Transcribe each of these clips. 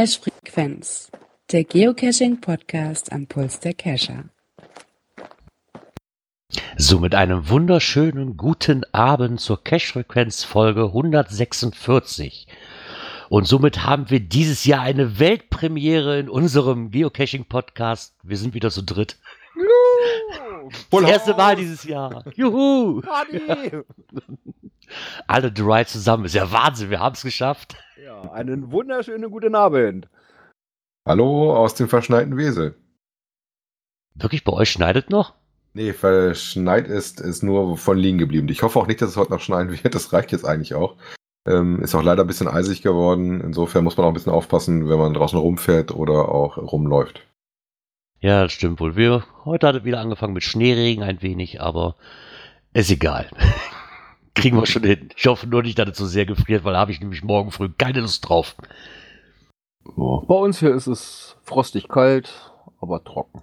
Cache-Frequenz, der Geocaching-Podcast am Puls der Cacher. So, mit einem wunderschönen guten Abend zur Cache-Frequenz-Folge 146. Und somit haben wir dieses Jahr eine Weltpremiere in unserem Geocaching-Podcast. Wir sind wieder zu dritt. Das erste Mal dieses Jahr. Juhu! Party! Alle drei zusammen. Ist ja Wahnsinn, wir haben es geschafft. Ja, einen wunderschönen guten Abend. Hallo aus dem verschneiten Wesel. Wirklich, bei euch schneidet noch? Nee, verschneit ist, ist nur von liegen geblieben. Ich hoffe auch nicht, dass es heute noch schneien wird. Das reicht jetzt eigentlich auch. Ähm, ist auch leider ein bisschen eisig geworden. Insofern muss man auch ein bisschen aufpassen, wenn man draußen rumfährt oder auch rumläuft. Ja, das stimmt wohl. Wir, heute hat es wieder angefangen mit Schneeregen ein wenig, aber ist egal. Kriegen wir schon hin. Ich hoffe nur nicht, dass es so sehr gefriert, weil da habe ich nämlich morgen früh keine Lust drauf. Bei uns hier ist es frostig kalt, aber trocken.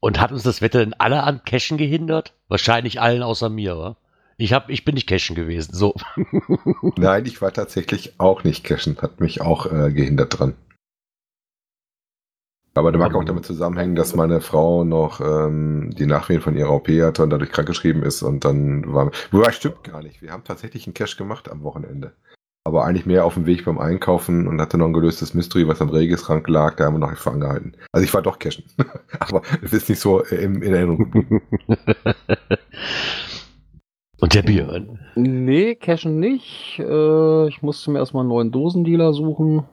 Und hat uns das Wetter denn alle an Cashen gehindert? Wahrscheinlich allen außer mir, wa? Ich, hab, ich bin nicht cashen gewesen, so. Nein, ich war tatsächlich auch nicht cashen. Hat mich auch äh, gehindert dran. Aber der mag auch damit zusammenhängen, dass meine Frau noch ähm, die Nachwehen von ihrer OP hatte und dadurch krankgeschrieben ist und dann war. Wobei, stimmt gar nicht. Wir haben tatsächlich einen Cash gemacht am Wochenende. Aber eigentlich mehr auf dem Weg beim Einkaufen und hatte noch ein gelöstes Mystery, was am Regisschrank lag. Da haben wir noch nicht angehalten. Also ich war doch cashen. Aber es ist nicht so äh, in, in Erinnerung. Und der Björn? Nee, cashen nicht. Äh, ich musste mir erstmal einen neuen Dosendealer suchen,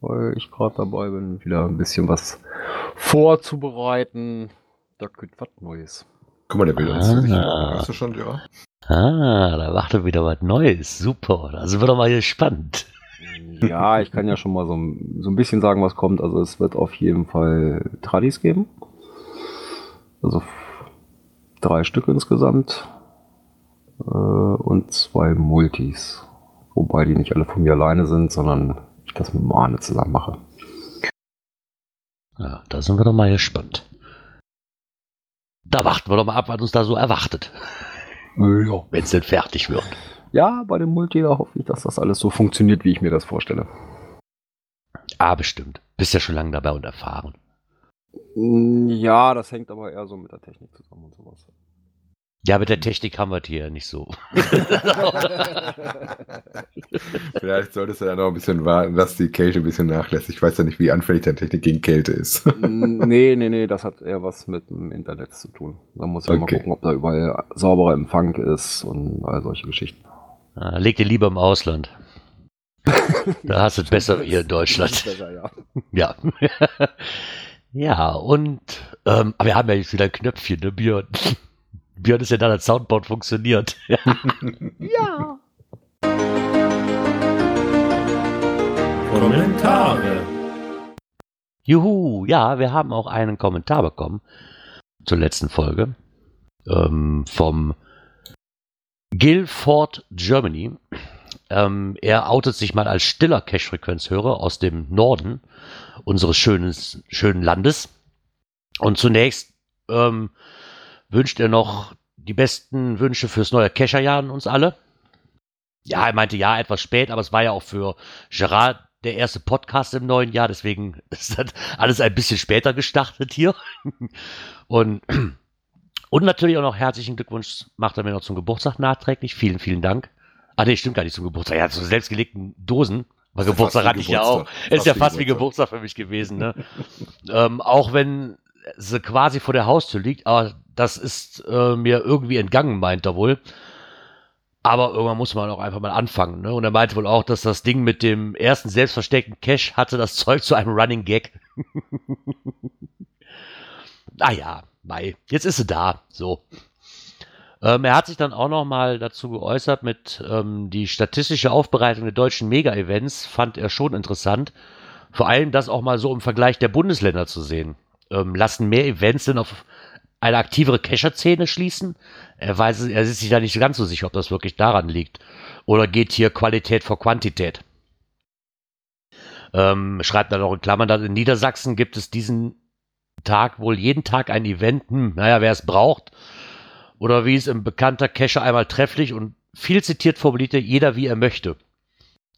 weil ich gerade dabei bin, wieder ein bisschen was vorzubereiten. Da gibt was Neues. Guck mal, der will uns. Ah. Hast du schon, ja? Ah, da wartet wieder was Neues. Super. Da sind wir doch mal gespannt. Ja, ich kann ja schon mal so, ein- so ein bisschen sagen, was kommt. Also es wird auf jeden Fall Tradis geben. Also drei Stück insgesamt. Äh, und zwei Multis. Wobei die nicht alle von mir alleine sind, sondern das mit Mane zusammen mache. Ja, da sind wir doch mal gespannt. Da warten wir doch mal ab, was uns da so erwartet, Ja. wenn es denn fertig wird. ja, bei dem Multi, da hoffe ich, dass das alles so funktioniert, wie ich mir das vorstelle. Ah, bestimmt. Bist ja schon lange dabei und erfahren. Ja, das hängt aber eher so mit der Technik zusammen und sowas. Ja, mit der Technik haben wir es hier nicht so. Vielleicht solltest du ja noch ein bisschen warten, dass die Kälte ein bisschen nachlässt. Ich weiß ja nicht, wie anfällig deine Technik gegen Kälte ist. nee, nee, nee, das hat eher was mit dem Internet zu tun. Da muss ich mal Okay. gucken, ob da überall sauberer Empfang ist und all solche Geschichten. Ah, leg dir lieber im Ausland. Da hast du es besser hier in Deutschland. Besser, ja. Ja. ja, und ähm, aber wir haben ja jetzt wieder ein Knöpfchen, ne, Björn? Björn ist ja da, das Soundboard funktioniert. ja. Kommentare. Juhu, ja, wir haben auch einen Kommentar bekommen zur letzten Folge ähm, vom Guilford Germany. Ähm, er outet sich mal als stiller Cache-Frequenzhörer aus dem Norden unseres schönen, schönen Landes. Und zunächst ähm, wünscht er noch die besten Wünsche fürs neue Cacher-Jahr an uns alle. Ja, er meinte ja, etwas spät, aber es war ja auch für Gerard der erste Podcast im neuen Jahr, deswegen ist das alles ein bisschen später gestartet hier. Und, und natürlich auch noch herzlichen Glückwunsch macht er mir noch zum Geburtstag nachträglich. Vielen, vielen Dank. Ah, nee, stimmt gar nicht zum Geburtstag. Ja, zu selbstgelegten Dosen. Weil Geburtstag fast hatte ich ja auch. Geburtstag. Ist ja Fast fast wie wie Geburtstag für mich gewesen, ne? ähm, auch wenn sie quasi vor der Haustür liegt, aber das ist äh, mir irgendwie entgangen, meint er wohl. Aber irgendwann muss man auch einfach mal anfangen. Ne? Und er meinte wohl auch, dass das Ding mit dem ersten selbstversteckten Cache hatte das Zeug zu einem Running Gag. naja, Mai, jetzt ist sie da. So. Ähm, er hat sich dann auch noch mal dazu geäußert mit ähm, die statistische Aufbereitung der deutschen Mega-Events fand er schon interessant. Vor allem das auch mal so im Vergleich der Bundesländer zu sehen. Ähm, lassen mehr Events denn auf eine aktivere Cacher-Szene schließen? Er weiß, er ist sich da nicht ganz so sicher, ob das wirklich daran liegt. Oder geht hier Qualität vor Quantität? Ähm, schreibt dann auch in Klammern, dass in Niedersachsen gibt es diesen Tag wohl jeden Tag ein Event. Hm, naja, wer es braucht. Oder wie es im bekannter Cacher einmal trefflich und viel zitiert formulierte, jeder wie er möchte.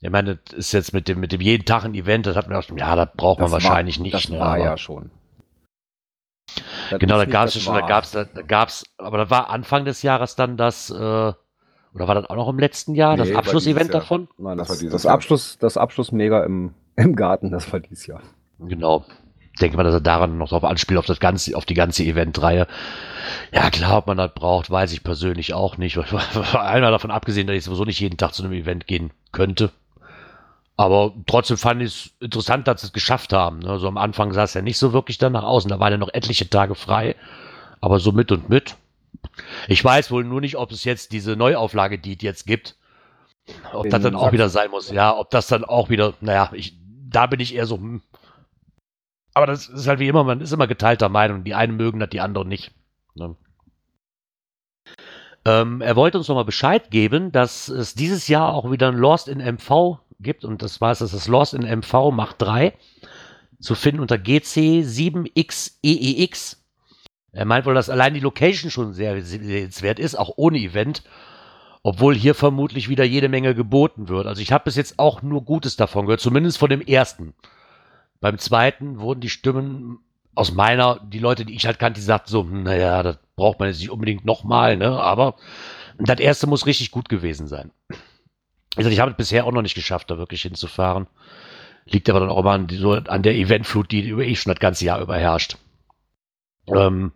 Ich meine, das ist jetzt mit dem, mit dem jeden Tag ein Event, das hat man auch, ja, das braucht man Das wahrscheinlich war, nicht. Das ne, war ja schon. Das Genau, da gab es das schon, da war. gab's, da, da gab's, aber da war Anfang des Jahres dann das, äh, oder war das auch noch im letzten Jahr, das Nee, war Abschlussevent davon? Nein, Das das, war dieses das Jahr. Abschluss, das Abschluss-Mega im, im Garten, das war dieses Jahr. Genau. Ich denke mal, dass er daran noch drauf anspielt, auf das ganze, auf die ganze Eventreihe. Ja, klar, ob man das braucht, weiß ich persönlich auch nicht. Einmal davon abgesehen, dass ich sowieso nicht jeden Tag zu einem Event gehen könnte. Aber trotzdem fand ich es interessant, dass sie es geschafft haben. ne. So am Anfang sah es ja nicht so wirklich dann nach außen. Da waren ja noch etliche Tage frei. Aber so mit und mit. Ich weiß wohl nur nicht, ob es jetzt diese Neuauflage, die es jetzt gibt, ob In das dann auch wieder sein muss. Ja, ob das dann auch wieder, naja, ich, da bin ich eher so, hm. Aber das ist halt wie immer, man ist immer geteilter Meinung. Die einen mögen das, die anderen nicht. Ne? Ähm, er wollte uns nochmal Bescheid geben, dass es dieses Jahr auch wieder ein Lost in MV gibt. Und das war es, das ist Lost in MV Macht 3. Zu finden unter GC7XEEX. Er meint wohl, dass allein die Location schon sehr sehenswert ist, auch ohne Event. Obwohl hier vermutlich wieder jede Menge geboten wird. Also ich habe bis jetzt auch nur Gutes davon gehört, zumindest von dem ersten. Beim zweiten wurden die Stimmen aus meiner, die Leute, die ich halt kannte, die sagten so, naja, das braucht man jetzt nicht unbedingt nochmal, ne? Aber das erste muss richtig gut gewesen sein. Gesagt, ich habe es bisher auch noch nicht geschafft, da wirklich hinzufahren. Liegt aber dann auch immer an, so an der Eventflut, die über eh schon das ganze Jahr über herrscht. Ähm,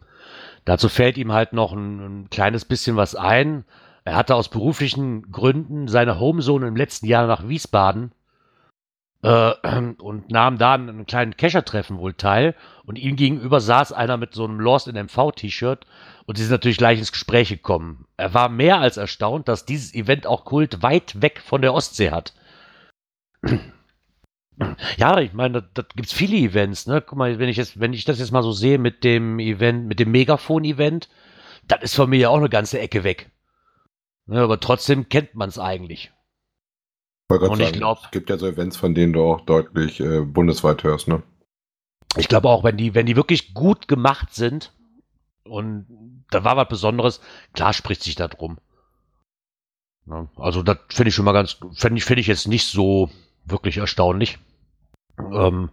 dazu fällt ihm halt noch ein, ein kleines bisschen was ein. Er hatte aus beruflichen Gründen seine Homezone im letzten Jahr nach Wiesbaden und nahm da an einem kleinen Keschertreffen wohl teil. Und ihm gegenüber saß einer mit so einem Lost in MV-T-Shirt und sie sind natürlich gleich ins Gespräch gekommen. Er war mehr als erstaunt, dass dieses Event auch Kult weit weg von der Ostsee hat. Ja, ich meine, da, da gibt's viele Events, ne? Guck mal, wenn ich jetzt, wenn ich das jetzt mal so sehe mit dem Event, mit dem Megafon-Event, das ist von mir ja auch eine ganze Ecke weg. Ne, aber trotzdem kennt man es eigentlich. Und ich sagen, glaub- es gibt ja so Events, von denen du auch deutlich äh, bundesweit hörst, ne? Ich glaube auch, wenn die, wenn die wirklich gut gemacht sind und da war was Besonderes, klar spricht sich da drum. Ja, also das finde ich schon mal ganz, finde ich, finde ich jetzt nicht so wirklich erstaunlich. Ähm,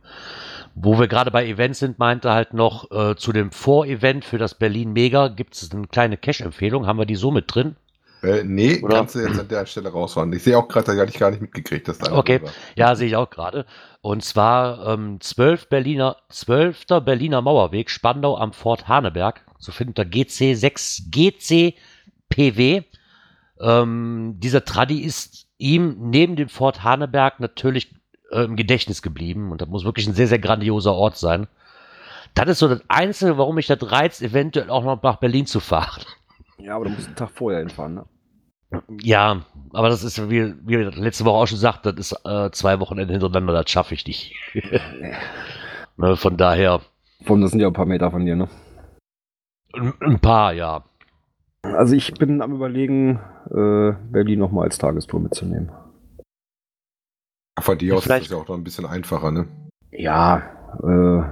wo wir gerade bei Events sind, meinte halt noch, äh, zu dem Vorevent für das Berlin Mega gibt es eine kleine Cash-Empfehlung. Haben wir die so mit drin? Äh, nee, Oder? kannst du jetzt an der Stelle rausfahren. Ich sehe auch gerade, da hatte ich gar nicht mitgekriegt, dass da Okay. war. Ja, sehe ich auch gerade. Und zwar ähm, 12 Berliner, 12. Berliner Mauerweg, Spandau am Fort Haneberg, zu finden unter GC6, GCPW. Ähm, dieser Tradi ist ihm neben dem Fort Haneberg natürlich äh, im Gedächtnis geblieben und das muss wirklich ein sehr, sehr grandioser Ort sein. Das ist so das Einzige, warum mich das reizt, eventuell auch noch nach Berlin zu fahren. Ja, aber du musst einen Tag vorher hinfahren, ne? Ja, aber das ist, wie, wie wir letzte Woche auch schon gesagt, das ist äh, zwei Wochenende hintereinander, das schaffe ich nicht. ne, von daher allem, das sind ja ein paar Meter von dir, ne? ein, ein paar, ja. Also ich bin am überlegen, äh, Berlin nochmal als Tagestour mitzunehmen. Von dir aus ist das ja auch noch ein bisschen einfacher, ne? Ja, äh,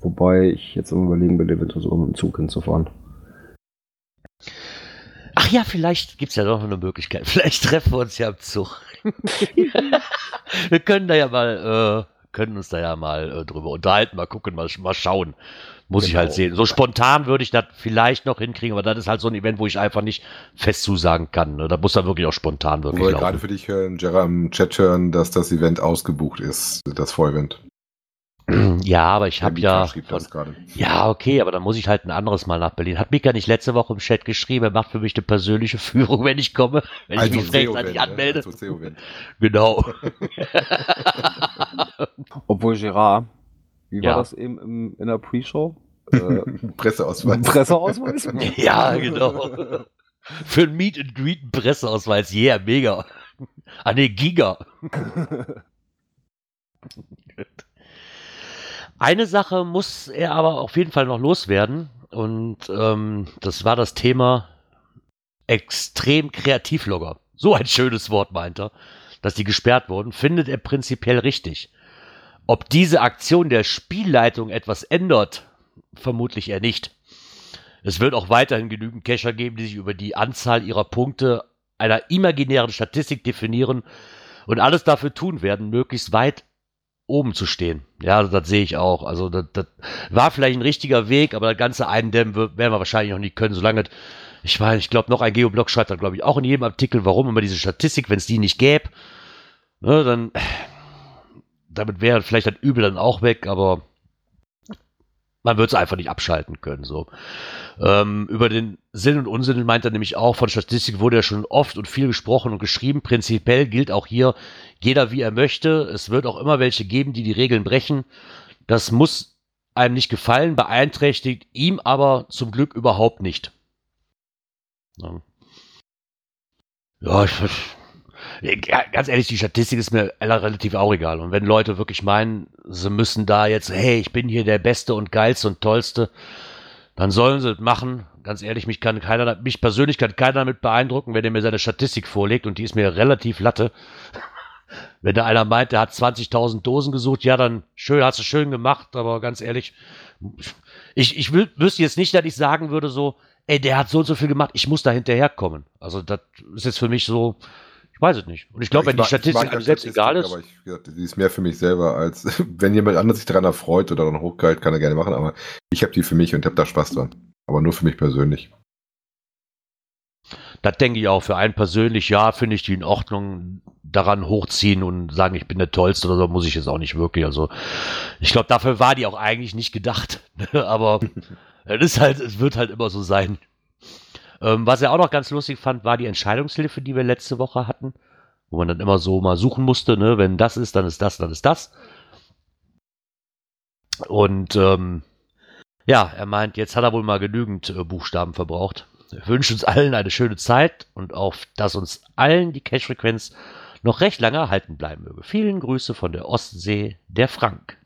wobei ich jetzt am überlegen bin, eventuell sogar mit dem Zug hinzufahren. Ach ja, vielleicht gibt's ja doch noch eine Möglichkeit. Vielleicht treffen wir uns ja im Zug. wir können da ja mal, äh, können uns da ja mal äh, drüber unterhalten, mal gucken, mal, mal schauen. Muss ich Genau. halt sehen. So spontan würde ich das vielleicht noch hinkriegen, aber das ist halt so ein Event, wo ich einfach nicht fest zusagen kann. Ne? Da muss dann wirklich auch spontan wirklich wir laufen. gerade für dich hören, Gerard im Chat hören, dass das Event ausgebucht ist, das Vorevent. Ja, aber ich habe ja. Von, ja, okay, aber dann muss ich halt ein anderes Mal nach Berlin. Hat Mika nicht letzte Woche im Chat geschrieben, er macht für mich eine persönliche Führung, wenn ich komme, wenn ich mich rechtzeitig anmelde. Also. Genau. Obwohl Gerard, wie Ja. war das eben im, in der Pre-Show? Äh, Presseausweis. Presseausweis? ja, genau. Für ein Meet and Greet einen Presseausweis, yeah, mega. Ah ne, Giga. Eine Sache muss er aber auf jeden Fall noch loswerden. Und ähm, das war das Thema extrem Kreativlogger. So ein schönes Wort meint er, dass die gesperrt wurden, findet er prinzipiell richtig. Ob diese Aktion der Spielleitung etwas ändert, vermutlich eher nicht. Es wird auch weiterhin genügend Cacher geben, die sich über die Anzahl ihrer Punkte einer imaginären Statistik definieren und alles dafür tun werden, möglichst weit oben zu stehen. Ja, das sehe ich auch. Also das, das war vielleicht ein richtiger Weg, aber das ganze Eindämmen werden wir wahrscheinlich noch nicht können, solange ich meine, ich glaube, noch ein Geoblog schreibt dann, glaube ich, auch in jedem Artikel, warum immer diese Statistik, wenn es die nicht gäbe, ne, dann damit wäre vielleicht das Übel dann auch weg, aber man wird es einfach nicht abschalten können. So. Ähm, über den Sinn und Unsinn meint er nämlich auch, von Statistik wurde ja schon oft und viel gesprochen und geschrieben. Prinzipiell gilt auch hier, jeder wie er möchte. Es wird auch immer welche geben, die die Regeln brechen. Das muss einem nicht gefallen, beeinträchtigt ihm aber zum Glück überhaupt nicht. Ja, ich, ganz ehrlich, die Statistik ist mir relativ auch egal. Und wenn Leute wirklich meinen, sie müssen da jetzt, hey, ich bin hier der Beste und Geilste und Tollste, dann sollen sie es machen. Ganz ehrlich, mich kann keiner, mich persönlich kann keiner damit beeindrucken, wenn er mir seine Statistik vorlegt und die ist mir relativ latte. Wenn da einer meint, der hat 20.000 Dosen gesucht, ja, dann schön, hast du schön gemacht, aber ganz ehrlich, ich, ich wüsste jetzt nicht, dass ich sagen würde so, ey, der hat so und so viel gemacht, ich muss da hinterherkommen. Also das ist jetzt für mich so, ich weiß es nicht. Und ich glaube, wenn die Statistik einem selbst egal ist. Aber ich, die ist mehr für mich selber, als wenn jemand anders sich daran erfreut oder dann hochgehalten, kann er gerne machen. Aber ich habe die für mich und habe da Spaß dran. Aber nur für mich persönlich. Das denke ich auch. Für einen persönlich, ja, finde ich die in Ordnung. Daran hochziehen und sagen, ich bin der Tollste oder so, muss ich jetzt auch nicht wirklich. Also, ich glaube, dafür war die auch eigentlich nicht gedacht. Aber es ist halt, es wird halt immer so sein. Ähm, was er auch noch ganz lustig fand, war die Entscheidungshilfe, die wir letzte Woche hatten, wo man dann immer so mal suchen musste, ne? wenn das ist, dann ist das, dann ist das. Und ähm, ja, er meint, jetzt hat er wohl mal genügend äh, Buchstaben verbraucht. Wir wünschen uns allen eine schöne Zeit und auch, dass uns allen die Cache-Frequenz noch recht lange erhalten bleiben möge. Vielen Grüße von der Ostsee, der Frank.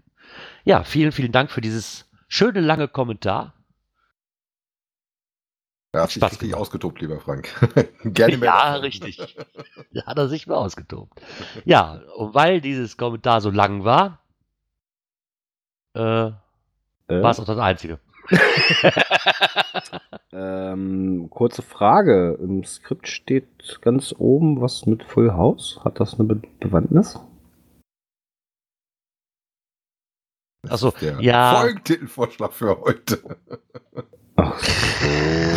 Ja, vielen, vielen Dank für dieses schöne lange Kommentar. Er hat sich Spaß richtig ausgetobt, lieber Frank. Gerne mehr. Ja, davon. richtig. Da hat er sich mal ausgetobt. Ja, und weil dieses Kommentar so lang war, äh, äh? war es auch das einzige. ähm, kurze Frage. Im Skript steht ganz oben was mit Full House. Hat das eine Be Bewandtnis? Achso, ja. Folgentitelvorschlag für heute. Ach so.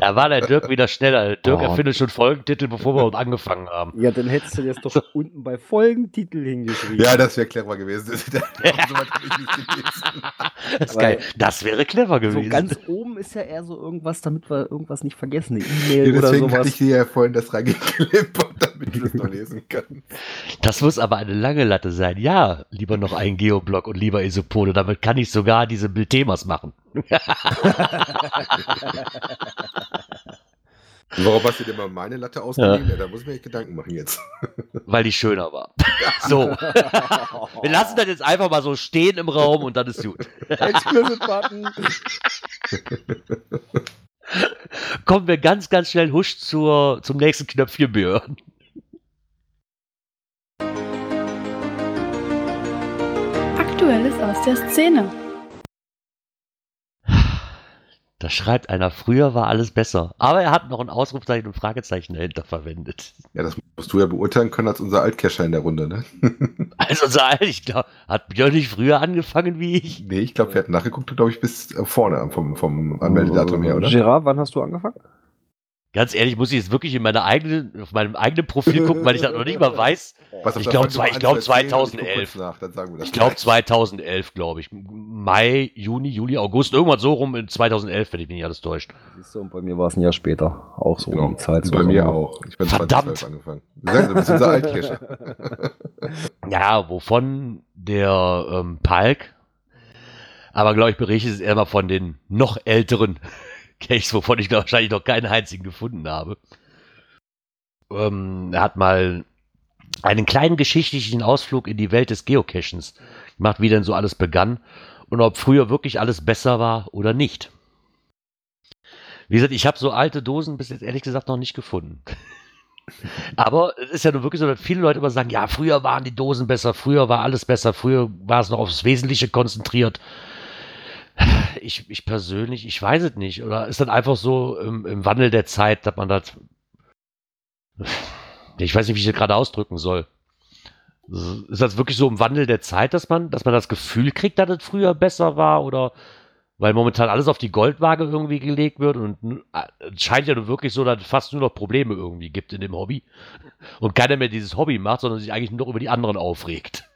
Da war der Dirk wieder schneller. Der Dirk oh. erfindet schon Folgentitel, bevor wir angefangen haben. Ja, dann hättest du jetzt doch unten bei Folgentitel hingeschrieben. Ja, das wäre clever gewesen. das, ist geil. das wäre clever gewesen. So ganz oben ist ja eher so irgendwas, damit wir irgendwas nicht vergessen. Eine E-Mail ja, oder sowas. hatte ich dir ja vorhin das reingeklebt, damit du es noch lesen kannst. Das muss aber eine lange Latte sein. Ja, lieber noch ein Geoblog und lieber Isopode. Damit kann ich sogar diese Bildthemas machen. Warum hast du dir mal meine Latte ausgeliehen? Ja. Da muss ich mir echt Gedanken machen jetzt. Weil die schöner war. So. Wir lassen das jetzt einfach mal so stehen im Raum und dann ist gut. Explicit-Button. Kommen wir ganz, ganz schnell husch zur, zum nächsten Knöpfchen, Björn. Aktuelles aus der Szene. Da schreibt einer, früher war alles besser. Aber er hat noch ein Ausrufzeichen und Fragezeichen dahinter verwendet. Ja, das musst du ja beurteilen können als unser Altcacher in der Runde, ne? also unser Alt, ich glaube, hat Björn nicht früher angefangen wie ich? Nee, ich glaube, wir hatten nachgeguckt, glaube ich, bis vorne vom, vom Anmeldedatum her, oder? Gerard, wann hast du angefangen? Ganz ehrlich, muss ich jetzt wirklich in meine eigene, auf meinem eigenen Profil gucken, weil ich das noch nicht mal weiß. Was, ich glaube glaub 2011. Nach, ich glaube 2011, glaube ich. Mai, Juni, Juli, August, irgendwas so rum in 2011, wenn ich mich nicht alles täuscht. Siehst du, und bei mir war es ein Jahr später. Auch so genau. um die Zeit. Bei mir auch. Ich bin Verdammt. 2012 angefangen. Du bist unser Altkirche. ja, wovon der ähm, Palk, aber glaube ich, berichtet es eher mal von den noch älteren Caches, wovon ich wahrscheinlich noch keinen einzigen gefunden habe. Ähm, er hat mal einen kleinen geschichtlichen Ausflug in die Welt des Geocachens gemacht, wie denn so alles begann und ob früher wirklich alles besser war oder nicht. Wie gesagt, ich habe so alte Dosen bis jetzt ehrlich gesagt noch nicht gefunden. Aber es ist ja nur wirklich so, dass viele Leute immer sagen, ja, früher waren die Dosen besser, früher war alles besser, früher war es noch aufs Wesentliche konzentriert ich, ich persönlich, ich weiß es nicht. Oder ist dann einfach so im, im Wandel der Zeit, dass man das. ich weiß nicht, wie ich das gerade ausdrücken soll. Ist das wirklich so im Wandel der Zeit, dass man, dass man das Gefühl kriegt, dass es früher besser war oder weil momentan alles auf die Goldwaage irgendwie gelegt wird und es scheint ja nur wirklich so, dass es fast nur noch Probleme irgendwie gibt in dem Hobby und keiner mehr dieses Hobby macht, sondern sich eigentlich nur noch über die anderen aufregt.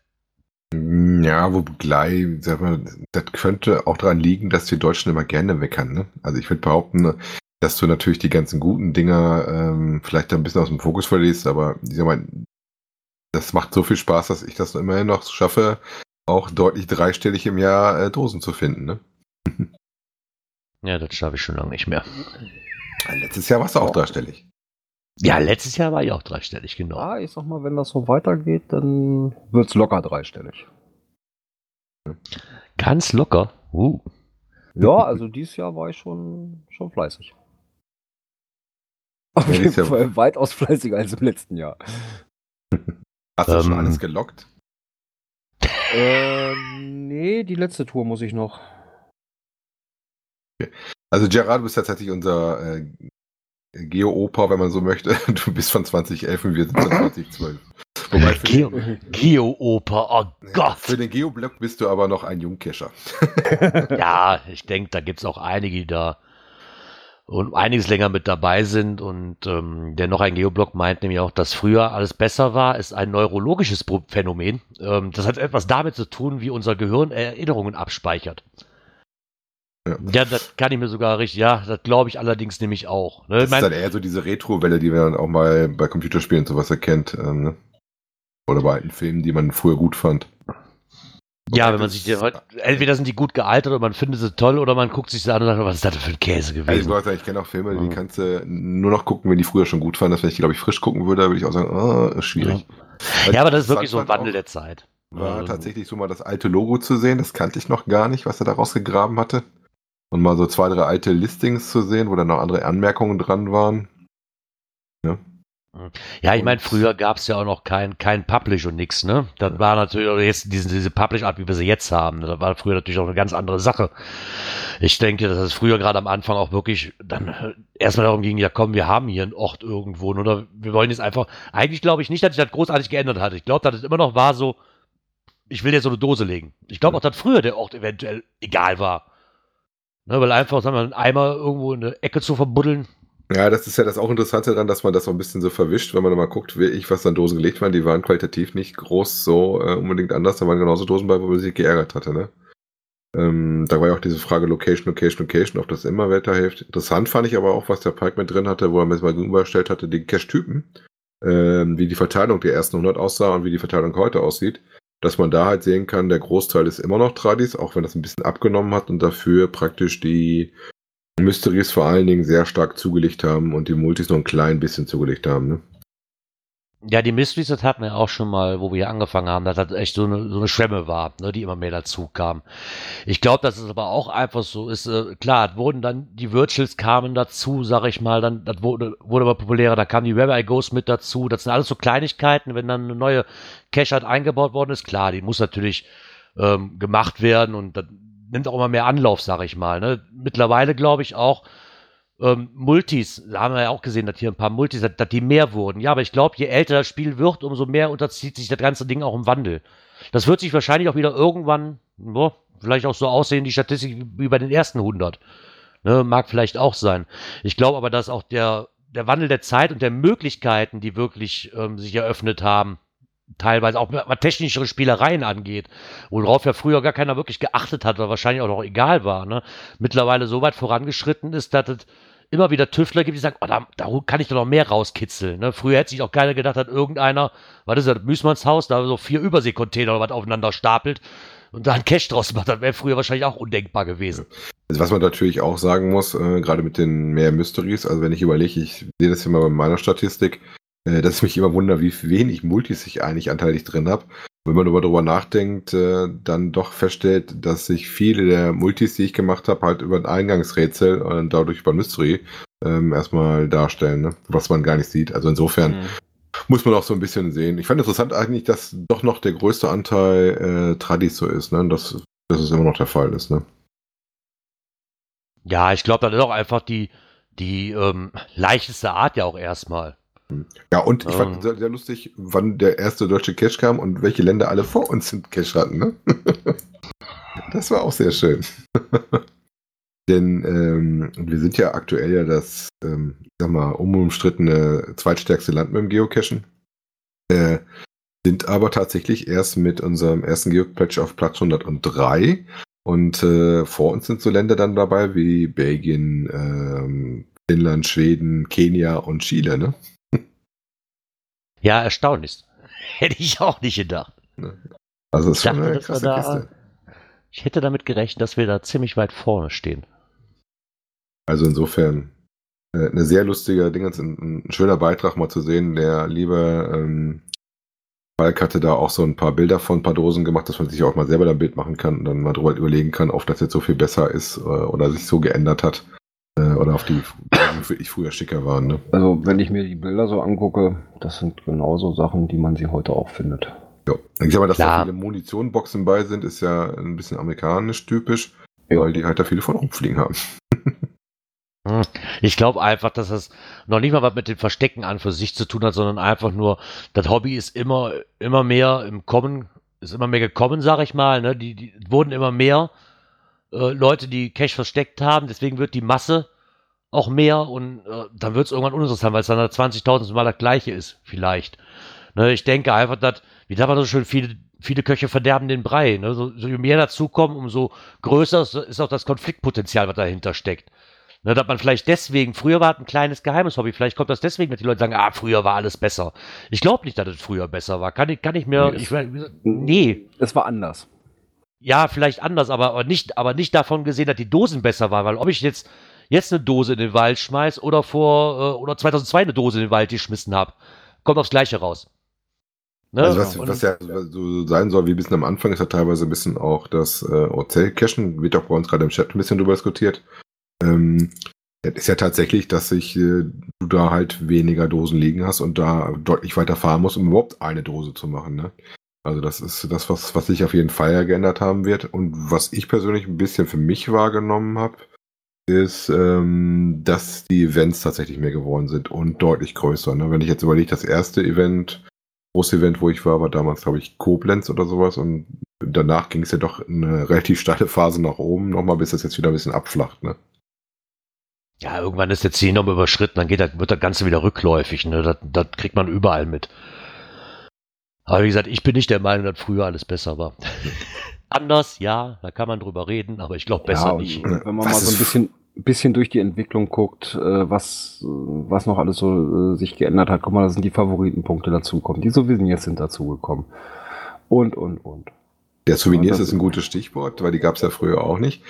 Ja, wobei, sag mal, das könnte auch daran liegen, dass die Deutschen immer gerne meckern. Ne? Also ich würde behaupten, dass du natürlich die ganzen guten Dinger ähm, vielleicht ein bisschen aus dem Fokus verlierst, aber ich sag mal, das macht so viel Spaß, dass ich das immerhin noch schaffe, auch deutlich dreistellig im Jahr äh, Dosen zu finden. Ne? ja, das schaffe ich schon lange nicht mehr. Letztes Jahr warst du auch dreistellig. Ja, letztes Jahr war ich auch dreistellig, genau. Ja, ich sag mal, wenn das so weitergeht, dann wird's locker dreistellig. Ganz locker. Uh. Ja, also dieses Jahr war ich schon, schon fleißig. Auf Ja, jeden Jahr- Fall weitaus fleißiger als im letzten Jahr. Hast du schon Ähm. alles gelockt? äh, nee, die letzte Tour muss ich noch. Also Gerard, du bist tatsächlich unser äh, Geo-Opa, wenn man so möchte. Du bist von 2011 und wir sind von 2012. Wobei Geo, Geo-Oper, oh Gott. für den Geoblock bist du aber noch ein Jungkescher. Ja, ich denke, da gibt es auch einige, die da und einiges länger mit dabei sind. Und ähm, der noch ein Geoblock meint nämlich auch, dass früher alles besser war, ist ein neurologisches Phänomen. Ähm, das hat etwas damit zu tun, wie unser Gehirn Erinnerungen abspeichert. Ja. Ja, das kann ich mir sogar richtig, ja, das glaube ich allerdings nämlich auch. Ne? Das mein, ist dann eher so diese Retro-Welle, die man auch mal bei Computerspielen und sowas erkennt. Ähm, ne? Oder bei alten Filmen, die man früher gut fand. ja, Wobei wenn man sich die, entweder sind die gut gealtert oder man findet sie toll oder man guckt sich sie an und sagt, was ist das denn für ein Käse Also ich, gewesen? weiß, ich kenne auch Filme, die Mhm. kannst du nur noch gucken, wenn die früher schon gut fanden. Das, wenn ich die, glaube ich, frisch gucken würde, würde ich auch sagen, ist schwierig. ja, aber das ist wirklich so ein Wandel der Zeit. War Also- tatsächlich so mal das alte Logo zu sehen. Das kannte ich noch gar nicht, was er da rausgegraben hatte. Und mal so zwei, drei alte Listings zu sehen, wo dann noch andere Anmerkungen dran waren. Ja, ich meine, früher gab es ja auch noch kein, kein Publish und nix, ne? Das war natürlich auch jetzt diese, diese Publish-Art, wie wir sie jetzt haben. Das war früher natürlich auch eine ganz andere Sache. Ich denke, dass es früher gerade am Anfang auch wirklich dann äh, erstmal darum ging, ja komm, wir haben hier einen Ort irgendwo, oder wir wollen jetzt einfach, eigentlich glaube ich nicht, dass sich das großartig geändert hat. Ich glaube, dass es immer noch war so, ich will jetzt so eine Dose legen. Ich glaube auch, dass früher der Ort eventuell egal war. Ne, weil einfach, sagen wir, einen Eimer irgendwo in eine Ecke zu verbuddeln, Ja, das ist ja das auch Interessante daran, dass man das so ein bisschen so verwischt, wenn man mal guckt, wie ich, was an Dosen gelegt waren. Die waren qualitativ nicht groß so äh, unbedingt anders. Da waren genauso Dosen bei, wo man sich geärgert hatte. Ne? Ähm, da war ja auch diese Frage Location, Location, Location, ob das immer weiterhilft. Interessant fand ich aber auch, was der Pike mit drin hatte, wo er mir mal gegenübergestellt hatte, die Cache-Typen, ähm, wie die Verteilung der ersten 100 aussah und wie die Verteilung heute aussieht. Dass man da halt sehen kann, der Großteil ist immer noch Tradis, auch wenn das ein bisschen abgenommen hat und dafür praktisch die Mysteries vor allen Dingen sehr stark zugelegt haben und die Multis nur ein klein bisschen zugelegt haben. Ne? Ja, die Mysteries, das hatten wir auch schon mal, wo wir angefangen haben, dass das echt so eine, so eine Schwemme war, ne, die immer mehr dazu kam. Ich glaube, dass es aber auch einfach so ist, äh, klar, wurden dann, die Virtuals kamen dazu, sag ich mal, dann, das wurde, wurde aber populärer, da kam die Where I Goes mit dazu, das sind alles so Kleinigkeiten, wenn dann eine neue Cache halt eingebaut worden ist, klar, die muss natürlich ähm, gemacht werden und das nimmt auch immer mehr Anlauf, sag ich mal, ne. Mittlerweile glaube ich auch, ähm, Multis, da haben wir ja auch gesehen, dass hier ein paar Multis, dass, dass die mehr wurden. Ja, aber ich glaube, je älter das Spiel wird, umso mehr unterzieht sich das ganze Ding auch im Wandel. Das wird sich wahrscheinlich auch wieder irgendwann, boah, vielleicht auch so aussehen, die Statistik wie bei den ersten 100. Ne, mag vielleicht auch sein. Ich glaube aber, dass auch der, der Wandel der Zeit und der Möglichkeiten, die wirklich ähm, sich eröffnet haben, teilweise auch was technischere Spielereien angeht, worauf ja früher gar keiner wirklich geachtet hat oder wahrscheinlich auch noch egal war, ne? mittlerweile so weit vorangeschritten ist, dass es immer wieder Tüftler gibt, die sagen, oh, da, da kann ich doch noch mehr rauskitzeln. Ne? Früher hätte sich auch keiner gedacht, dass irgendeiner, was ist das, Müßmanns Haus, da so vier Überseekontainer oder was aufeinander stapelt und da ein Cash draus macht. Das wäre früher wahrscheinlich auch undenkbar gewesen. Also was man natürlich auch sagen muss, äh, gerade mit den mehr Mysteries, also wenn ich überlege, ich sehe das hier mal bei meiner Statistik, äh, dass ich mich immer wundere, wie wenig Multis ich eigentlich anteilig drin habe. Wenn man aber darüber nachdenkt, äh, dann doch feststellt, dass sich viele der Multis, die ich gemacht habe, halt über ein Eingangsrätsel und dadurch über ein Mystery ähm, erstmal darstellen, ne? was man gar nicht sieht. Also insofern Mhm. muss man auch so ein bisschen sehen. Ich fand interessant eigentlich, dass doch noch der größte Anteil äh, Tradis so ist, ne? dass, dass es immer noch der Fall ist. Ne? Ja, ich glaube, das ist auch einfach die, die ähm, leichteste Art ja auch erstmal. Ja, und ich Ja. fand sehr, sehr lustig, wann der erste deutsche Cache kam und welche Länder alle vor uns sind Cache hatten. Ne? das war auch sehr schön. Denn ähm, wir sind ja aktuell ja das, ähm, ich sag mal, unumstrittene zweitstärkste Land mit dem Geocachen. Äh, sind aber tatsächlich erst mit unserem ersten Geocache auf Platz 103. Und äh, vor uns sind so Länder dann dabei wie Belgien, ähm, Finnland, Schweden, Kenia und Chile, ne? Ja, erstaunlich. Hätte ich auch nicht gedacht. Also ist Ich schon dachte, eine dass wir krasse da- Kiste. Ich hätte damit gerechnet, dass wir da ziemlich weit vorne stehen. Also insofern äh, eine sehr lustige Ding, ein, ein schöner Beitrag mal zu sehen. Der liebe ähm, Falk hatte da auch so ein paar Bilder von ein paar Dosen gemacht, dass man sich auch mal selber ein Bild machen kann und dann mal drüber überlegen kann, ob das jetzt so viel besser ist äh, oder sich so geändert hat. Äh, oder auf die die wirklich früher schicker waren. Ne? Also, wenn ich mir die Bilder so angucke, das sind genauso Sachen, die man sie heute auch findet. Ja. Ich sag mal, dass da Klar. viele Munitionboxen bei sind, ist ja ein bisschen amerikanisch typisch, Ja. weil die halt da viele von rumfliegen haben. Hm. Ich glaube einfach, dass es noch nicht mal was mit dem Verstecken an für sich zu tun hat, sondern einfach nur, das Hobby ist immer, immer mehr im Kommen, ist immer mehr gekommen, sag ich mal. Ne? Die, die wurden immer mehr äh, Leute, die Cash versteckt haben, deswegen wird die Masse auch mehr und äh, dann wird es irgendwann uninteressant, weil es dann 20.000 Mal das gleiche ist, vielleicht. Ne? Ich denke einfach, dass, wie da war so schön, viele, viele Köche verderben den Brei. Ne? So, so je mehr dazukommen, umso größer ist- ist auch das Konfliktpotenzial, was dahinter steckt. Ne, dass man vielleicht deswegen, früher war es ein kleines geheimes Hobby, vielleicht kommt das deswegen, dass die Leute sagen, ah, früher war alles besser. Ich glaube nicht, dass es früher besser war. Kann ich, kann ich mir, Nee, ich, nee, Es war anders. Ja, vielleicht anders, aber, aber, nicht, aber nicht davon gesehen, dass die Dosen besser waren, weil ob ich jetzt, jetzt eine Dose in den Wald schmeiß oder vor, äh, oder 2002 eine Dose in den Wald geschmissen habe, kommt aufs Gleiche raus. Ne? Also was, was ja so sein soll, wie ein bisschen am Anfang, ist ja teilweise ein bisschen auch das äh, Hotel-Cashen, wird auch bei uns gerade im Chat ein bisschen drüber diskutiert. Ähm, ist ja tatsächlich, dass sich äh, du da halt weniger Dosen liegen hast und da deutlich weiter fahren musst, um überhaupt eine Dose zu machen. Ne? Also das ist das, was, was sich auf jeden Fall geändert haben wird. Und was ich persönlich ein bisschen für mich wahrgenommen habe, ist, ähm, dass die Events tatsächlich mehr geworden sind und deutlich größer. Ne? Wenn ich jetzt überlege, das erste Event, große Event, wo ich war, war damals, glaube ich, Koblenz oder sowas. Und danach ging es ja doch eine relativ steile Phase nach oben, nochmal, bis das jetzt wieder ein bisschen abflacht. Ne? Ja, irgendwann ist der Zielnorm überschritten, dann geht wird das Ganze wieder rückläufig. Ne? Das, das kriegt man überall mit. Aber wie gesagt, ich bin nicht der Meinung, dass früher alles besser war. Anders, ja, da kann man drüber reden, aber ich glaube besser ja, und nicht. Wenn man Was mal so ein bisschen, bisschen durch die Entwicklung guckt, äh, was, äh, was noch alles so äh, sich geändert hat, guck mal, da sind die Favoritenpunkte dazugekommen. Die Souvenirs sind dazugekommen. Und, und, und. Der Souvenirs Ja, ist ein gutes Stichwort, weil die gab es ja früher auch nicht.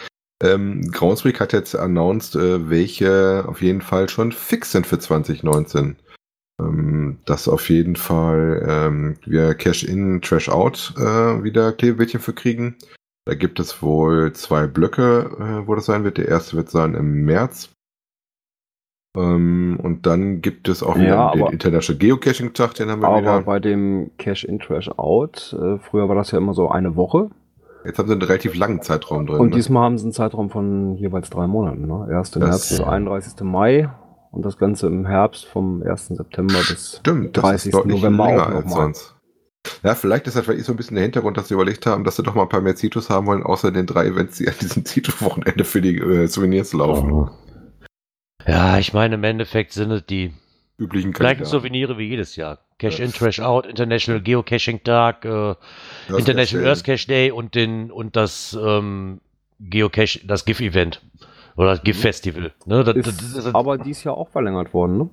Ähm, Groundspeak hat jetzt announced, äh, welche auf jeden Fall schon fix sind für 2019. Ähm, dass auf jeden Fall ähm, wir Cash-In, Trash-Out äh, wieder Klebebildchen für kriegen. Da gibt es wohl zwei Blöcke, äh, wo das sein wird. Der erste wird sein im März. Ähm, und dann gibt es auch wieder Ja, den aber- International Geocaching-Tag, den haben wir Aber wieder. bei dem Cash-In, Trash-Out, äh, früher war das ja immer so eine Woche. Jetzt haben sie einen relativ langen Zeitraum drin. Und ne? diesmal haben sie einen Zeitraum von jeweils drei Monaten. Ne? 1. Das- März bis 31. Mai und das Ganze im Herbst vom 1. September bis Stimmt, das 30. ist deutlich November auch länger als mal. sonst. Ja, vielleicht ist das vielleicht so ein bisschen der Hintergrund, dass sie überlegt haben, dass sie doch mal ein paar mehr Zitus haben wollen, außer den drei Events, die an diesem Zitus-Wochenende für die äh, Souvenirs laufen. Ja, ich meine, im Endeffekt sind es die Üblichen gleichen. Souvenire wie jedes Jahr. Cash in. Trash out, International Geocaching Tag, äh, International Earth Cache Day und den und das ähm, Geocache, das GIF Event oder das GIF Festival. Ne, das, Ist das, das, aber dies Jahr auch verlängert worden, ne?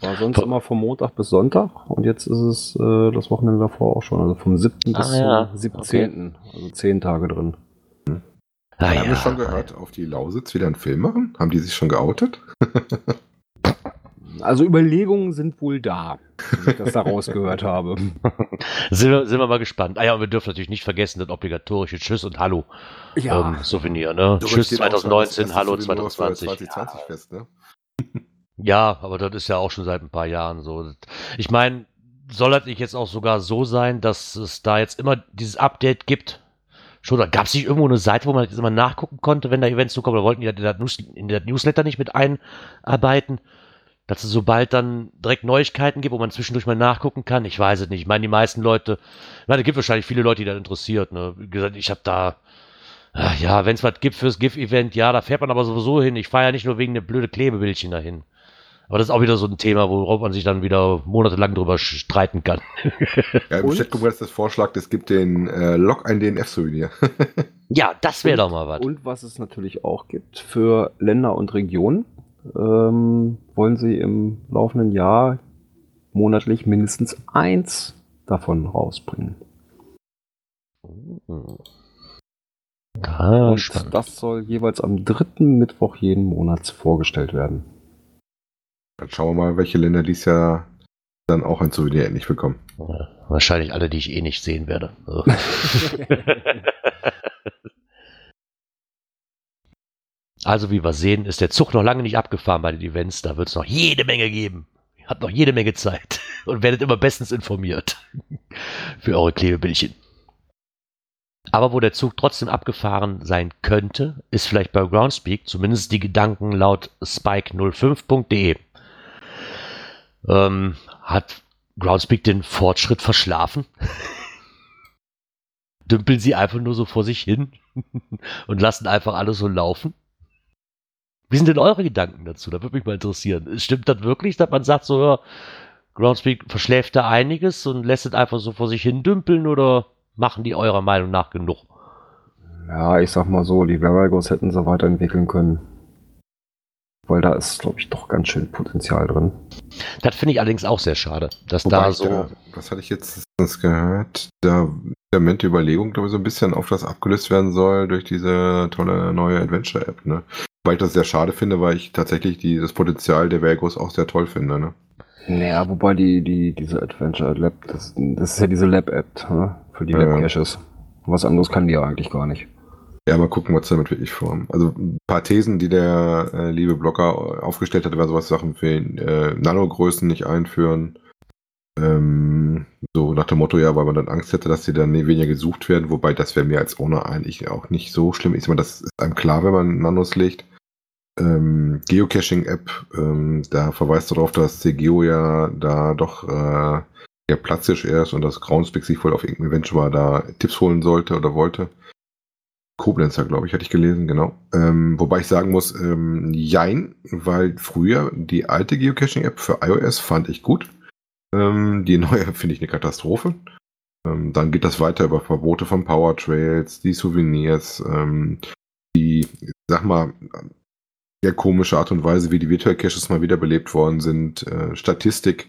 War sonst immer vom Montag bis Sonntag und jetzt ist es äh, das Wochenende davor auch schon, also vom 7. Ah, bis ja. zum 17. Also zehn Tage drin. ah, Haben wir ja. schon gehört, auf die Lausitz wieder einen Film machen? Haben die sich schon geoutet? Also Überlegungen sind wohl da, wie ich das da rausgehört habe. Sind, wir, sind wir mal gespannt. Ah ja, und wir dürfen natürlich nicht vergessen, das obligatorische Tschüss und Hallo ähm, Souvenir. Ne? Tschüss Steht auch schon das 2019, erste Hallo Souvenir für 2020. 2020 fest, ne? Ja, aber das ist ja auch schon seit ein paar Jahren so. Ich meine, soll das nicht jetzt auch sogar so sein, dass es da jetzt immer dieses Update gibt? Schon, da gab es nicht irgendwo eine Seite, wo man jetzt immer nachgucken konnte, wenn da Events zukommen, oder wollten die das das in das Newsletter nicht mit einarbeiten? Dass es sobald dann direkt Neuigkeiten gibt, wo man zwischendurch mal nachgucken kann. Ich weiß es nicht. Ich meine, die meisten Leute, ich meine, es gibt wahrscheinlich viele Leute, die das interessiert. Ne? Wie gesagt, ich habe da, ach ja, wenn es was gibt fürs GIF-Event, ja, da fährt man aber sowieso hin. Ich fahre ja nicht nur wegen der blöde Klebebildchen dahin. Aber das ist auch wieder so ein Thema, worauf man sich dann wieder monatelang drüber streiten kann. Ja, im Und? Chat kommt jetzt das Vorschlag, es gibt den äh, Log ein DNF-Souvenir. ja, das wäre doch mal was. Und was es natürlich auch gibt für Länder und Regionen, ähm, wollen sie im laufenden Jahr monatlich mindestens eins davon rausbringen. Ah, Und spannend. das soll jeweils am dritten Mittwoch jeden Monats vorgestellt werden. Dann schauen wir mal, welche Länder dies Jahr dann auch ein Souvenir endlich bekommen. Ja, Wahrscheinlich alle, die ich eh nicht sehen werde. Also. Also, wie wir sehen, ist der Zug noch lange nicht abgefahren bei den Events. Da wird es noch jede Menge geben. Ihr habt noch jede Menge Zeit und werdet immer bestens informiert für eure Klebebildchen. Aber wo der Zug trotzdem abgefahren sein könnte, ist vielleicht bei Groundspeak, zumindest die Gedanken laut spike05.de. Ähm, hat Groundspeak den Fortschritt verschlafen? Dümpeln sie einfach nur so vor sich hin und lassen einfach alles so laufen? Wie sind denn eure Gedanken dazu? Da würde mich mal interessieren. Stimmt das wirklich, dass man sagt, so, ja, Groundspeak verschläft da einiges und lässt es einfach so vor sich hin dümpeln oder machen die eurer Meinung nach genug? Ja, ich sag mal so, die Varigos hätten sie weiterentwickeln können. Weil da ist, glaube ich, doch ganz schön Potenzial drin. Das finde ich allerdings auch sehr schade, dass Wobei da so. da, was hatte ich jetzt gehört? Da der Moment der Überlegung, glaube ich, so ein bisschen auf das abgelöst werden soll durch diese tolle neue Adventure-App, ne? Weil ich das sehr schade finde, weil ich tatsächlich die, das Potenzial der Vergos auch sehr toll finde, ne? Naja, wobei die, die, diese Adventure Lab, das, das ist ja diese Lab-App, ne? Für die Ja. Lab-Caches. Was anderes kann die ja eigentlich gar nicht. Ja, mal gucken, was damit wirklich vorhaben. Also ein paar Thesen, die der äh, liebe Blogger aufgestellt hat, war sowas Sachen für äh, Nanogrößen nicht einführen. Ähm, so nach dem Motto, ja, weil man dann Angst hätte, dass sie dann weniger gesucht werden, wobei das wäre mir als Owner eigentlich auch nicht so schlimm. Ich meine, das ist einem klar, wenn man Nanos legt. Ähm, Geocaching-App, ähm, da verweist darauf, dass CGeo ja da doch äh, ja platzisch erst und dass Groundspeak sich wohl auf irgendeinem Event schon mal da Tipps holen sollte oder wollte. Koblenzer, glaube ich, hatte ich gelesen, genau. Ähm, wobei ich sagen muss, ähm, jein, weil früher die alte Geocaching-App für iOS fand ich gut. Ähm, die neue finde ich eine Katastrophe. Ähm, dann geht das weiter über Verbote von Powertrails, die Souvenirs, ähm, die, sag mal, sehr komische Art und Weise, wie die Virtual Caches mal wiederbelebt worden sind. Äh, Statistik.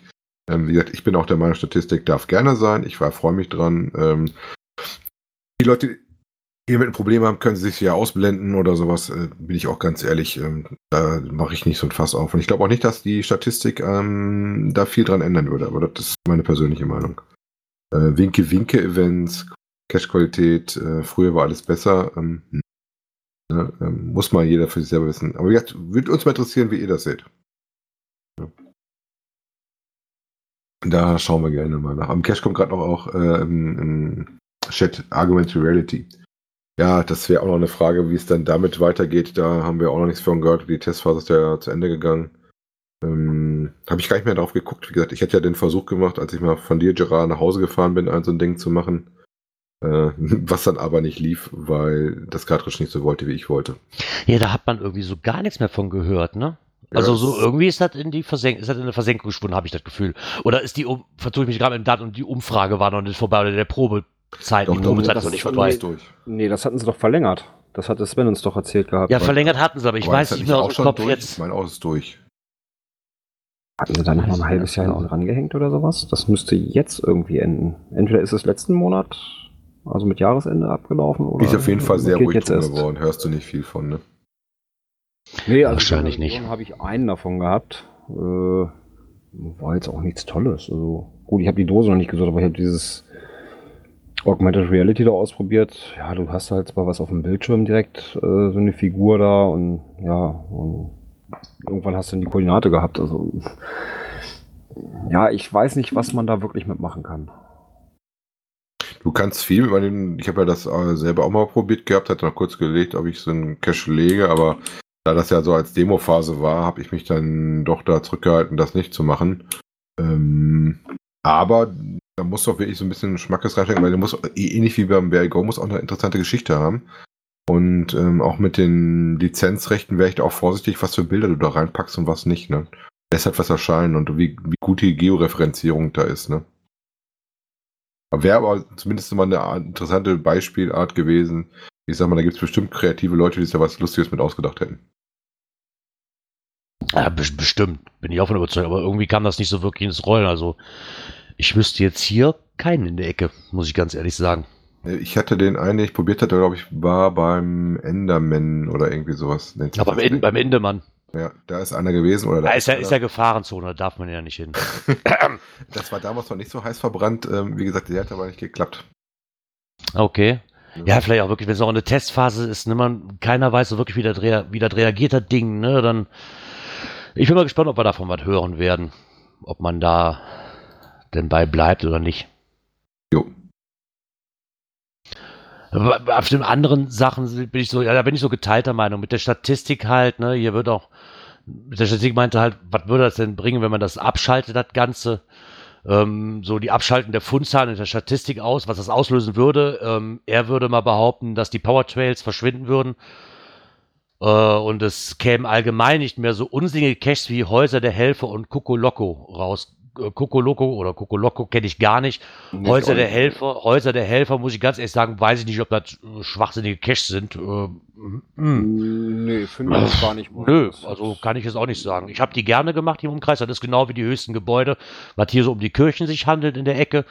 Ähm, wie gesagt, ich bin auch der Meinung, Statistik darf gerne sein. Ich freue mich dran. Ähm, die Leute, mit ein Problem haben, können sie sich ja ausblenden oder sowas. Äh, bin ich auch ganz ehrlich, ähm, da mache ich nicht so ein Fass auf. Und ich glaube auch nicht, dass die Statistik ähm, da viel dran ändern würde. Aber das ist meine persönliche Meinung. Äh, Winke-Winke-Events, Cache-Qualität, äh, früher war alles besser. Ähm, ähm, muss mal jeder für sich selber wissen. Aber jetzt würde uns mal interessieren, wie ihr das seht. Ja. Da schauen wir gerne mal nach. Am Cache kommt gerade noch auch äh, im Chat Argumented Reality. Ja, das wäre auch noch eine Frage, wie es dann damit weitergeht. Da haben wir auch noch nichts von gehört. Die Testphase ist ja zu Ende gegangen. Ähm, Habe ich gar nicht mehr drauf geguckt. Wie gesagt, ich hätte ja den Versuch gemacht, als ich mal von dir, Gerard, nach Hause gefahren bin, ein so ein Ding zu machen. Äh, was dann aber nicht lief, weil das Cartridge nicht so wollte, wie ich wollte. Ja, da hat man irgendwie so gar nichts mehr von gehört, ne? Also Ja, so irgendwie ist das in die Versenk ist das in der Versenkung gesprungen, habe ich das Gefühl. Oder ist die, um vertue ich mich gerade mit dem Datum und die Umfrage war noch nicht vorbei oder der Probezeit, Doch, doch, das ist noch nicht vorbei. Durch. Nee, das hatten sie doch verlängert. Das hatte Sven uns doch erzählt gehabt. Ja, verlängert hatten sie, aber ich Aber weiß nicht mehr aus auch dem schon Kopf durch? jetzt. Ich meine, auch ist durch. Hatten sie da noch mal ein halbes Jahr hinten rangehängt oder sowas? Das müsste jetzt irgendwie enden. Entweder ist es letzten Monat, also mit Jahresende abgelaufen, oder. Ist auf jeden Fall sehr ruhig jetzt geworden. Hörst du nicht viel von, ne? Nee, also Wahrscheinlich nicht. Habe ich einen davon gehabt. Äh, war jetzt auch nichts Tolles. Also gut, ich habe die Dose noch nicht gesucht, aber ich habe dieses Augmented Reality da ausprobiert. Ja, du hast halt zwar was auf dem Bildschirm direkt, äh, so eine Figur da und ja, und irgendwann hast du dann die Koordinate gehabt. Also ja, ich weiß nicht, was man da wirklich mitmachen kann. Du kannst viel ich habe ja das äh, selber auch mal probiert gehabt, hatte noch kurz gelegt, ob ich so einen Cache lege, aber da das ja so als Demo-Phase war, habe ich mich dann doch da zurückgehalten, das nicht zu machen. Ähm, aber da muss doch wirklich so ein bisschen Schmackes reinstecken, weil du musst, ähnlich wie beim BI Go, muss auch eine interessante Geschichte haben. Und ähm, auch mit den Lizenzrechten wäre ich da auch vorsichtig, was für Bilder du da reinpackst und was nicht. Ne? Lässt halt was erscheinen und wie, wie gut die Georeferenzierung da ist. Ne? Wäre aber zumindest mal eine interessante Beispielart gewesen. Ich sag mal, da gibt es bestimmt kreative Leute, die sich da was Lustiges mit ausgedacht hätten. Ja, be bestimmt, bin ich auch von überzeugt, aber irgendwie kam das nicht so wirklich ins Rollen. Also ich wüsste jetzt hier keinen in der Ecke, muss ich ganz ehrlich sagen. Ich hatte den einen, den ich probiert hatte, glaube ich, war beim Enderman oder irgendwie sowas. Ja, beim, End, beim Endemann. Ja, da ist einer gewesen. Oder da ist ja, ist ja Gefahrenzone, da darf man ja nicht hin. das war damals noch nicht so heiß verbrannt. Ähm, wie gesagt, der hat aber nicht geklappt. Okay. Ja, vielleicht auch wirklich, wenn es auch eine Testphase ist, ne, man, keiner weiß so wirklich, wie das, rea wie das reagiert hat Ding, ne, dann, ich bin mal gespannt, ob wir davon was hören werden. Ob man da denn bei bleibt oder nicht. Jo. Auf den anderen Sachen bin ich so, ja, da bin ich so geteilter Meinung. Mit der Statistik halt, ne, hier wird auch, mit der Statistik meinte halt, was würde das denn bringen, wenn man das abschaltet, das Ganze? Ähm, so die Abschalten der Fundzahlen in der Statistik aus, was das auslösen würde. Ähm, er würde mal behaupten, dass die Power Trails verschwinden würden. Äh, und es kämen allgemein nicht mehr so unsinnige Caches wie Häuser der Helfer und Kokoloko raus. Kokoloko oder Kokoloko kenne ich gar nicht. nicht Häuser der Helfer, Häuser der Helfer, muss ich ganz ehrlich sagen, weiß ich nicht, ob das äh, schwachsinnige Caches sind. Äh, hm. Nee, finde ich das gar nicht. Mal. Nö, also kann ich es auch nicht sagen. Ich habe die gerne gemacht hier im Umkreis. Das ist genau wie die höchsten Gebäude, was hier so um die Kirchen sich handelt in der Ecke.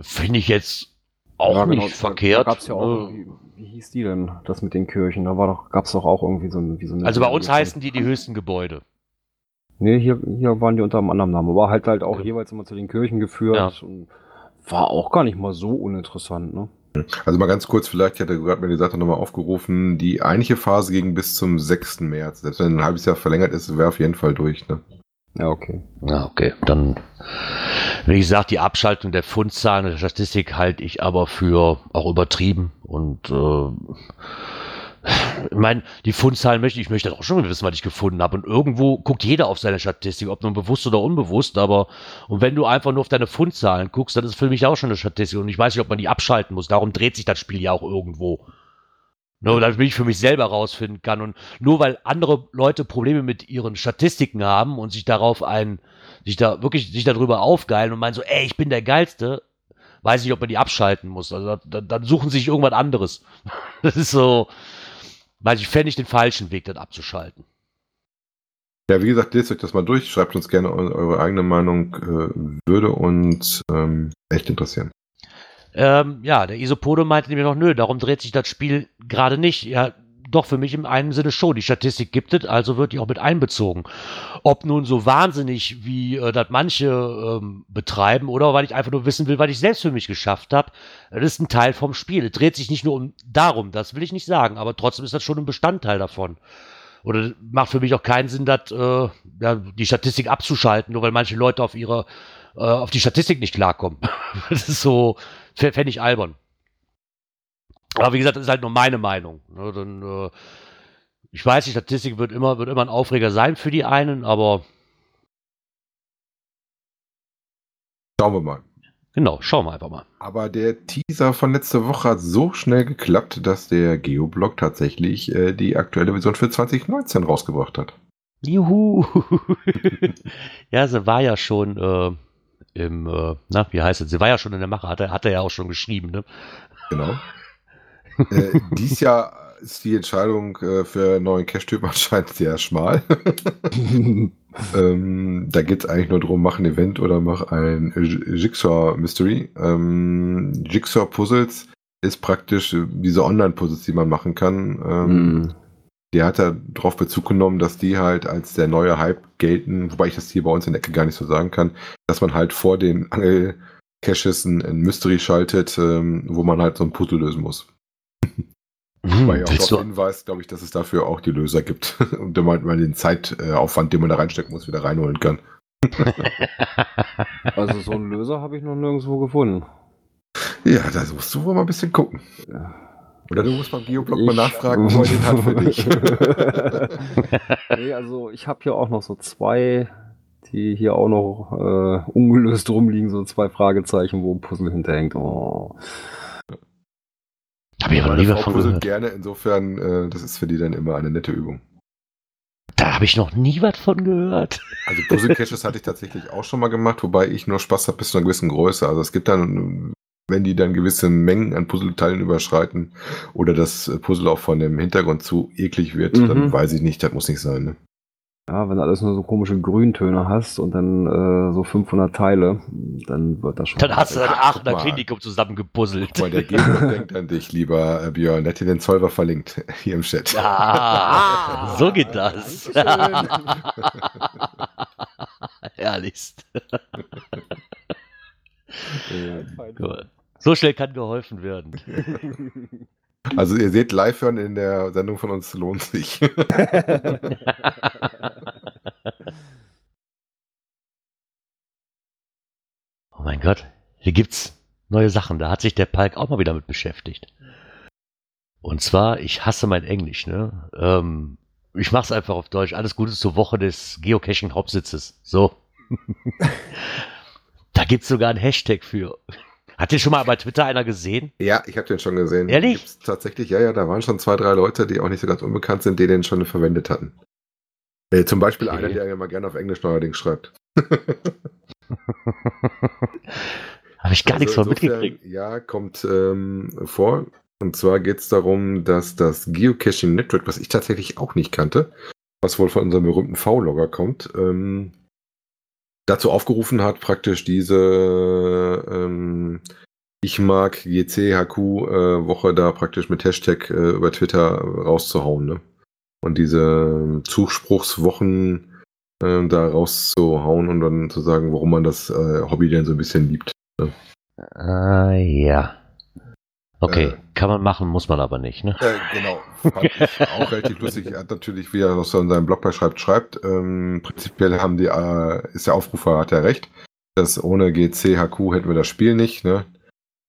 Finde ich jetzt auch ja, genau, nicht verkehrt. Da gab's ja auch, wie, wie, hieß die denn, das mit den Kirchen? Da war doch, gab's doch auch irgendwie so, wie so eine. Also bei uns heißen die die höchsten Gebäude. Nee, hier, hier waren die unter einem anderen Namen, aber halt halt auch ja. jeweils immer zu den Kirchen geführt. Ja. war auch gar nicht mal so uninteressant, ne? Also mal ganz kurz, vielleicht hat er gerade mir die Sache nochmal aufgerufen, die eigentliche Phase ging bis zum 6. März. Selbst wenn ein halbes Jahr verlängert ist, wäre auf jeden Fall durch, ne? Ja, okay. Ja, okay. Dann, wie gesagt, die Abschaltung der Fundzahlen der Statistik halte ich aber für auch übertrieben und äh, ich meine, die Fundzahlen möchte ich möchte auch schon wissen, was ich gefunden habe. Und irgendwo guckt jeder auf seine Statistik, ob nun bewusst oder unbewusst. Aber und wenn du einfach nur auf deine Fundzahlen guckst, dann ist es für mich auch schon eine Statistik. Und ich weiß nicht, ob man die abschalten muss. Darum dreht sich das Spiel ja auch irgendwo. Nur damit ich für mich selber rausfinden kann. Und nur weil andere Leute Probleme mit ihren Statistiken haben und sich darauf ein, sich da wirklich sich darüber aufgeilen und meinen so, ey, ich bin der Geilste, weiß ich, ob man die abschalten muss. Also dann, dann suchen sie sich irgendwas anderes. Das ist so, weil ich fände ich den falschen Weg, das abzuschalten. Ja, wie gesagt, lest euch das mal durch, schreibt uns gerne eure eigene Meinung, äh, würde uns ähm, echt interessieren. Ähm, ja, der Isopode meinte nämlich noch, nö, darum dreht sich das Spiel gerade nicht. Ja, doch für mich im einen Sinne schon. Die Statistik gibt es, also wird die auch mit einbezogen. Ob nun so wahnsinnig, wie äh, das manche ähm, betreiben, oder weil ich einfach nur wissen will, was ich selbst für mich geschafft habe, das ist ein Teil vom Spiel. Es dreht sich nicht nur um darum, das will ich nicht sagen, aber trotzdem ist das schon ein Bestandteil davon. Oder macht für mich auch keinen Sinn, dat, äh, ja, die Statistik abzuschalten, nur weil manche Leute auf ihre, äh, auf die Statistik nicht klarkommen. das ist so, fände ich albern. Aber wie gesagt, das ist halt nur meine Meinung. Ne? Dann, äh, ich weiß, die Statistik wird immer, wird immer ein Aufreger sein für die einen, aber. Schauen wir mal. Genau, schauen wir einfach mal. Aber der Teaser von letzter Woche hat so schnell geklappt, dass der Geoblog tatsächlich äh, die aktuelle Version für 2019 rausgebracht hat. Juhu! ja, sie war ja schon äh, im, äh, na, wie heißt es? Sie war ja schon in der Mache, hat er, hat er ja auch schon geschrieben, ne? Genau äh, dies Jahr ist die Entscheidung äh, für einen neuen Cache-Typ anscheinend sehr schmal. Ähm, da geht es eigentlich nur darum, mach ein Event oder mach ein Jigsaw-Mystery. Ähm, Jigsaw-Puzzles ist praktisch diese Online-Puzzles, die man machen kann. Ähm, mm. Die hat er darauf Bezug genommen, dass die halt als der neue Hype gelten, wobei ich das hier bei uns in der Ecke gar nicht so sagen kann, dass man halt vor den Angel-Caches ein, ein Mystery schaltet, ähm, wo man halt so ein Puzzle lösen muss. Hm, Weil ja auch darauf hinweist, glaube ich, dass es dafür auch die Löser gibt. Und man, man den Zeitaufwand, den man da reinstecken muss, wieder reinholen kann. also so einen Löser habe ich noch nirgendwo gefunden. Ja, da musst du wohl mal ein bisschen gucken. Oder du musst beim Geoblog mal nachfragen, wo er den hat für dich. nee, also ich habe hier auch noch so zwei, die hier auch noch äh, ungelöst rumliegen, so zwei Fragezeichen, wo ein Puzzle hinterhängt. Oh. Hab ich aber nie Frau was von puzzelt gehört. gerne, insofern, äh, das ist für die dann immer eine nette Übung. Da habe ich noch nie was von gehört. Also Puzzle-Caches hatte ich tatsächlich auch schon mal gemacht, wobei ich nur Spaß habe bis zu einer gewissen Größe. Also es gibt dann, wenn die dann gewisse Mengen an Puzzleteilen überschreiten oder das Puzzle auch von dem Hintergrund zu eklig wird, Mhm. dann weiß ich nicht, das muss nicht sein. Ne? Ja, wenn du alles nur so komische Grüntöne hast und dann äh, so 500 Teile, dann wird das schon. Dann hast du dann Ach, Aachener. Klinikum zusammengepuzzelt. Guck mal, der Geoblog denkt an dich, lieber äh, Björn. Der hat dir den Solver verlinkt hier im Chat. Ah, so geht das. Herrlichst. So schnell kann geholfen werden. Also ihr seht, live hören in der Sendung von uns lohnt sich. Oh mein Gott, hier gibt's neue Sachen. Da hat sich der Palk auch mal wieder mit beschäftigt. Und zwar, ich hasse mein Englisch, ne? Ähm, ich mach's einfach auf Deutsch. Alles Gute zur Woche des Geocaching-Hauptsitzes. So. da gibt's sogar einen Hashtag für. Hat den schon mal bei Twitter einer gesehen? Ja, ich habe den schon gesehen. Ehrlich? Gibt's tatsächlich, ja, ja, da waren schon zwei, drei Leute, die auch nicht so ganz unbekannt sind, die den schon verwendet hatten. Äh, zum Beispiel Okay. einer, der immer gerne auf Englisch neuerdings schreibt. Habe ich gar nichts von Also mitgekriegt. Ja, kommt ähm, vor. Und zwar geht es darum, dass das Geocaching Network, was ich tatsächlich auch nicht kannte, was wohl von unserem berühmten V-Logger kommt, ähm, dazu aufgerufen hat, praktisch diese ähm, Ich mag GCHQ äh, da praktisch mit Hashtag äh, über Twitter rauszuhauen. Ne? Und diese Zuspruchswochen äh, da rauszuhauen und dann zu sagen, warum man das äh, Hobby denn so ein bisschen liebt. Ah, ja. Okay, Äh. kann man machen, muss man aber nicht, ne? Äh, genau, fand ich auch relativ lustig. Er hat natürlich, wie er das so in seinem Blog beschreibt, schreibt, ähm, prinzipiell haben die, äh, ist der Aufrufer, hat er recht, dass ohne GCHQ hätten wir das Spiel nicht, ne?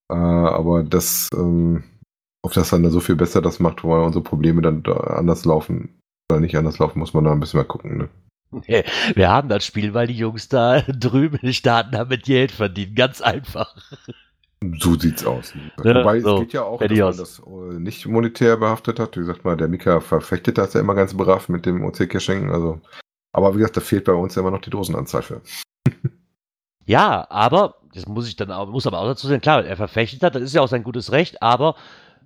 Äh, aber das, ähm, ob das dann da so viel besser das macht, wo unsere Probleme dann da anders laufen oder nicht anders laufen, muss man da ein bisschen mal gucken, ne? Wir haben das Spiel, weil die Jungs da drüben in den Staaten damit Geld verdienen. Ganz einfach. So sieht's aus. Ja, Wobei so, es geht ja auch, dass man das äh, nicht monetär behaftet hat. Wie gesagt mal, der Mika verfechtet das ja immer ganz brav mit dem OC-Caching. Also, aber wie gesagt, da fehlt bei uns ja immer noch die Dosenanzahl für. Ja, aber, das muss ich dann auch, muss aber auch dazu sagen, klar, er verfechtet hat, das ist ja auch sein gutes Recht, aber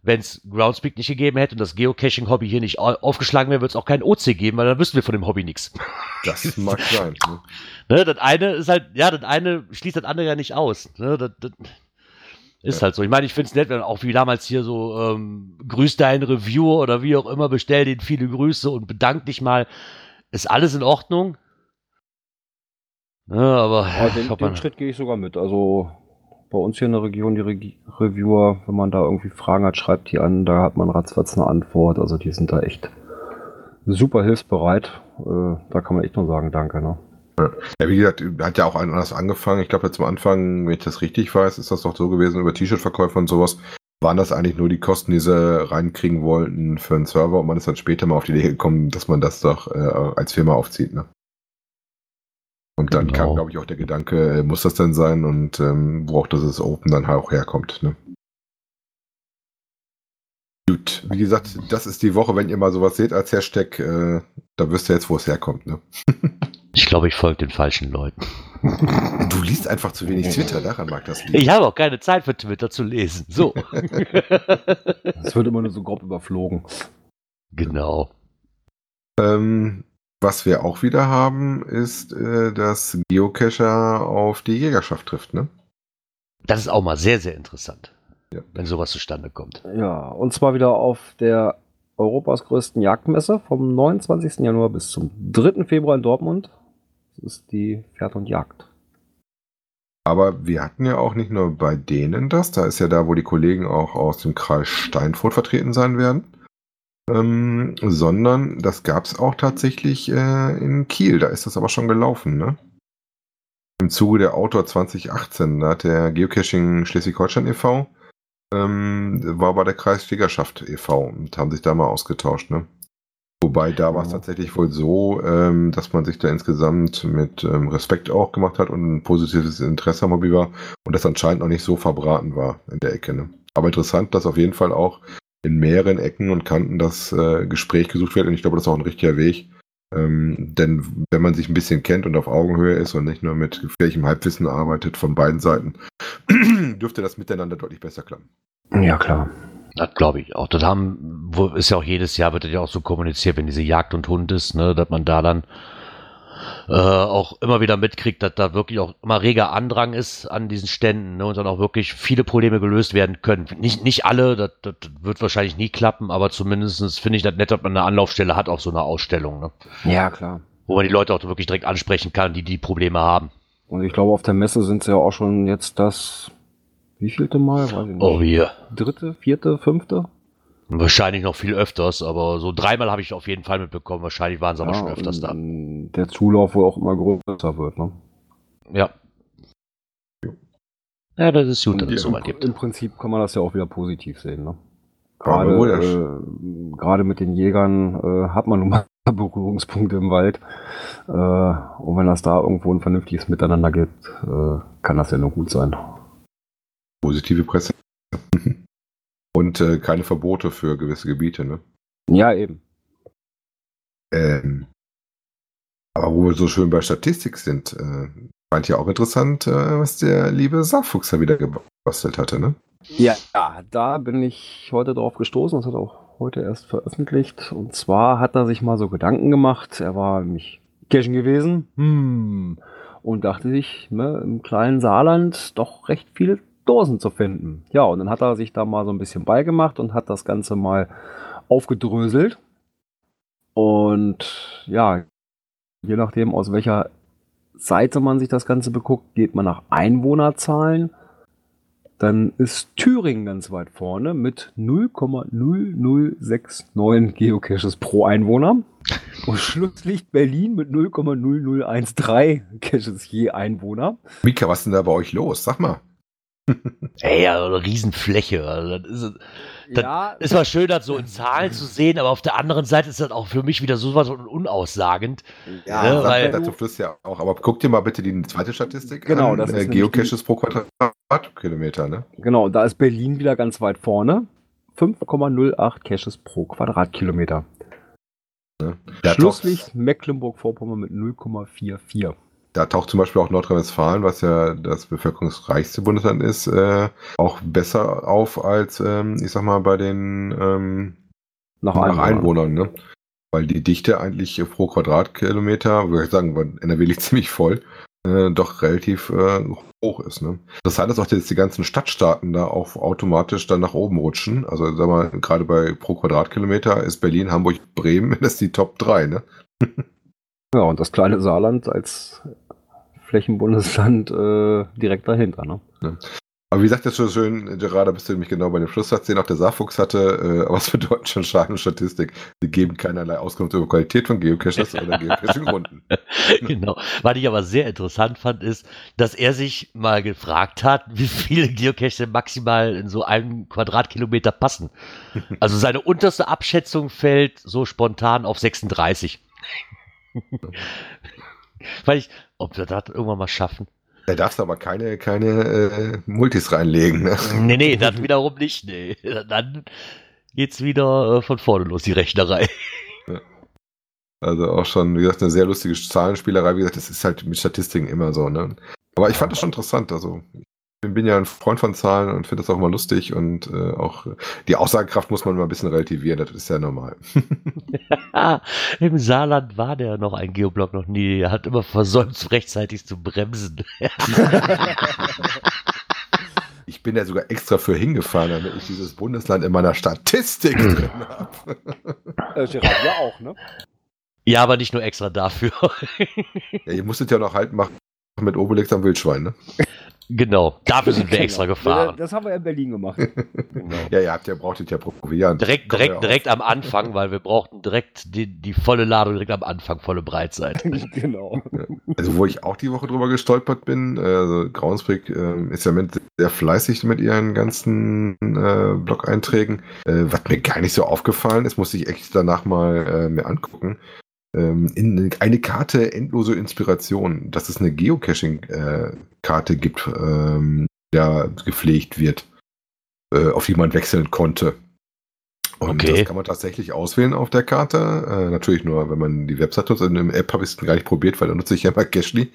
wenn es Groundspeak nicht gegeben hätte und das Geocaching-Hobby hier nicht au- aufgeschlagen wäre, wird es auch kein OC geben, weil dann wüssten wir von dem Hobby nichts. Das mag sein. Ne? Ne, das eine ist halt, ja, das eine schließt das andere ja nicht aus. Ne, das, das ist Ja. halt so. Ich meine, ich finde es nett, wenn auch wie damals hier so, ähm, grüß deinen Reviewer oder wie auch immer, bestell den viele Grüße und bedank dich mal. Ist alles in Ordnung? Ne, aber Aber den, den Schritt gehe ich sogar mit. Also bei uns hier in der Region, die Regi Reviewer, wenn man da irgendwie Fragen hat, schreibt die an, da hat man ratzfatz eine Antwort. Also die sind da echt super hilfsbereit. Äh, da kann man echt nur sagen, danke. Ne? Ja, wie gesagt, hat ja auch anders angefangen. Ich glaube, jetzt am Anfang, wenn ich das richtig weiß, ist das doch so gewesen über T-Shirt-Verkäufe und sowas. Waren das eigentlich nur die Kosten, die sie reinkriegen wollten für einen Server und man ist dann später mal auf die Idee gekommen, dass man das doch äh, als Firma aufzieht, ne? Und dann Genau. kam, glaube ich, auch der Gedanke, äh, muss das denn sein und ähm, wo auch das Open dann auch herkommt, ne? Gut, wie gesagt, das ist die Woche, wenn ihr mal sowas seht als Hashtag, äh, da wisst ihr jetzt, wo es herkommt, ne? ich glaube, ich folge den falschen Leuten. Du liest einfach zu wenig Twitter, daran mag das liegen. Ich habe auch keine Zeit für Twitter zu lesen. So. Es wird immer nur so grob überflogen. genau. Ähm, was wir auch wieder haben, ist, äh, dass Geocacher auf die Jägerschaft trifft, ne? Das ist auch mal sehr, sehr interessant, Ja. wenn sowas zustande kommt. Ja, und zwar wieder auf der Europas größten Jagdmesse vom 29. Januar bis zum 3. Februar in Dortmund. Das ist die Pferd und Jagd. Aber wir hatten ja auch nicht nur bei denen das, da ist ja da, wo die Kollegen auch aus dem Kreis Steinfurt vertreten sein werden, ähm, sondern das gab es auch tatsächlich äh, in Kiel, da ist das aber schon gelaufen, ne? Im Zuge der Autor 2018, da hat der Geocaching Schleswig-Holstein e.V. ähm, war bei der Kreisjägerschaft e.V. und haben sich da mal ausgetauscht. Ne? Wobei da war es tatsächlich wohl so, ähm, dass man sich da insgesamt mit ähm, Respekt auch gemacht hat und ein positives Interesse am Hobby war und das anscheinend noch nicht so verbraten war in der Ecke. Ne? Aber interessant, dass auf jeden Fall auch in mehreren Ecken und Kanten das äh, Gespräch gesucht wird und ich glaube, das ist auch ein richtiger Weg. Ähm, denn wenn man sich ein bisschen kennt und auf Augenhöhe ist und nicht nur mit gefährlichem Halbwissen arbeitet von beiden Seiten, dürfte das miteinander deutlich besser klappen. Ja, klar. Das glaube ich auch. Das haben, wo ist ja auch jedes Jahr wird das ja auch so kommuniziert, wenn diese Jagd und Hund ist, ne, dass man da dann äh, auch immer wieder mitkriegt, dass da wirklich auch immer reger Andrang ist an diesen Ständen ne, und dann auch wirklich viele Probleme gelöst werden können. Nicht, nicht alle, das, das wird wahrscheinlich nie klappen, aber zumindest finde ich das nett, dass man eine Anlaufstelle hat auf so einer Ausstellung, ne, Ja, klar. wo man die Leute auch wirklich direkt ansprechen kann, die die Probleme haben. Und ich glaube, auf der Messe sind sie ja auch schon jetzt das, wie vielte Mal? Weiß ich nicht. Oh, wir. Dritte, vierte, fünfte? Wahrscheinlich noch viel öfters, aber so dreimal habe ich auf jeden Fall mitbekommen. Wahrscheinlich waren sie aber schon öfters da. Der Zulauf wohl auch immer größer wird, ne? Ja. Ja, das ist gut, dass Ja, es so weit gibt. Im Prinzip kann man das ja auch wieder positiv sehen, ne? Gerade, ja. äh, gerade mit den Jägern äh, hat man nun mal Berührungspunkte im Wald. Äh, und wenn das da irgendwo ein vernünftiges Miteinander gibt, äh, kann das ja nur gut sein. Positive Presse. Und äh, keine Verbote für gewisse Gebiete, ne? Ja, eben. Ähm, aber wo wir so schön bei Statistik sind, äh, fand ich ja auch interessant, äh, was der liebe Saarfuchs da wieder gebastelt hatte, ne? Ja, ja, da bin ich heute drauf gestoßen. Das hat er auch heute erst veröffentlicht. Und zwar hat er sich mal so Gedanken gemacht. Er war nämlich Kirchen gewesen. Hm. Und dachte sich, ne, im kleinen Saarland doch recht viele Dosen zu finden. Ja, und dann hat er sich da mal so ein bisschen beigemacht und hat das Ganze mal aufgedröselt. Und ja, je nachdem, aus welcher Seite man sich das Ganze beguckt, geht man nach Einwohnerzahlen. Dann ist Thüringen ganz weit vorne mit 0,0069 Geocaches pro Einwohner. Und Schluss liegt Berlin mit 0,0013 Caches je Einwohner. Mika, was ist denn da bei euch los? Sag mal. Ey, ja, eine Riesenfläche. Also das ist, Das ja, ist mal schön, das so in Zahlen zu sehen, aber auf der anderen Seite ist das auch für mich wieder sowas von unaussagend. ja, Ja, Sagt weil- dazu Fluss ja auch. Aber guck dir mal bitte die zweite Statistik Genau, an. das ist äh, Geocaches pro Quadratkilometer, ne? genau, da ist Berlin wieder ganz weit vorne. 5,08 Caches pro Quadratkilometer. Da taucht, Schlusslicht Mecklenburg-Vorpommern mit 0,44. Da taucht zum Beispiel auch Nordrhein-Westfalen, was ja das bevölkerungsreichste Bundesland ist, äh, auch besser auf als, ähm, ich sag mal, bei den ähm, Nach, nach Einwohnern. Einwohnern, ne? Weil die Dichte eigentlich pro Quadratkilometer, würde ich sagen, weil NRW liegt ziemlich voll, äh, doch relativ äh, hoch ist. Ne? Das heißt, dass auch jetzt die ganzen Stadtstaaten da auch automatisch dann nach oben rutschen. Also sag mal, gerade bei pro Quadratkilometer ist Berlin, Hamburg, Bremen, das ist die Top 3, ne? Ja, und das kleine Saarland als Flächenbundesland äh, direkt dahinter. Ne? Aber wie sagt das schon schön, gerade bist du nämlich genau bei dem Schlusssatz, den auch der Saarfuchs hatte, äh, was bedeuten schon Schaden und Statistik? Sie geben keinerlei Auskunft über Qualität von Geocaches oder Geocaching-Runden. genau. Was ich aber sehr interessant fand, ist, dass er sich mal gefragt hat, wie viele Geocaches maximal in so einem Quadratkilometer passen. Also seine unterste Abschätzung fällt so spontan auf 36. Weil ich, ob wir das irgendwann mal schaffen. Da darfst du aber keine, keine äh, Multis reinlegen, ne? Nee, nee, dann wiederum nicht. Nee. Dann geht's wieder äh, von vorne los, die Rechnerei. Also auch schon, wie gesagt, eine sehr lustige Zahlenspielerei. Wie gesagt, das ist halt mit Statistiken immer so, ne? Aber ich fand das schon interessant. Also, bin, bin ja ein Freund von Zahlen und finde das auch immer lustig und äh, auch die Aussagekraft muss man immer ein bisschen relativieren, das ist ja normal. Im Saarland war der noch ein Geoblock noch nie. Er hat immer versäumt, rechtzeitig zu bremsen. Ich bin ja sogar extra für hingefahren, damit ich dieses Bundesland in meiner Statistik drin habe. Äh, Gerard ja auch, ne? Ja, aber nicht nur extra dafür. Ja, ihr musstet ja noch halt machen mit Obelix am Wildschwein, ne? Genau, dafür sind wir Genau. extra gefahren. Das haben wir in Berlin gemacht. genau. Ja, ihr habt ja, brauchtet ja Proviant. Direkt, direkt, ja direkt am Anfang, weil wir brauchten direkt die, die volle Ladung direkt am Anfang, volle Breitseite. genau. Also wo ich auch die Woche drüber gestolpert bin, also Groundspeak äh, ist ja mit sehr fleißig mit ihren ganzen äh, Blog-Einträgen. Äh, was mir gar nicht so aufgefallen ist, musste ich echt danach mal äh, mir angucken. Ähm, in eine Karte endlose Inspiration, dass es eine Geocaching-Karte gibt, ähm, da gepflegt wird, äh, auf die man wechseln konnte. Und Okay. das kann man tatsächlich auswählen auf der Karte. Äh, natürlich nur, wenn man die Website nutzt. In der App habe ich es gar nicht probiert, weil da nutze ich ja mal Cashly. Ich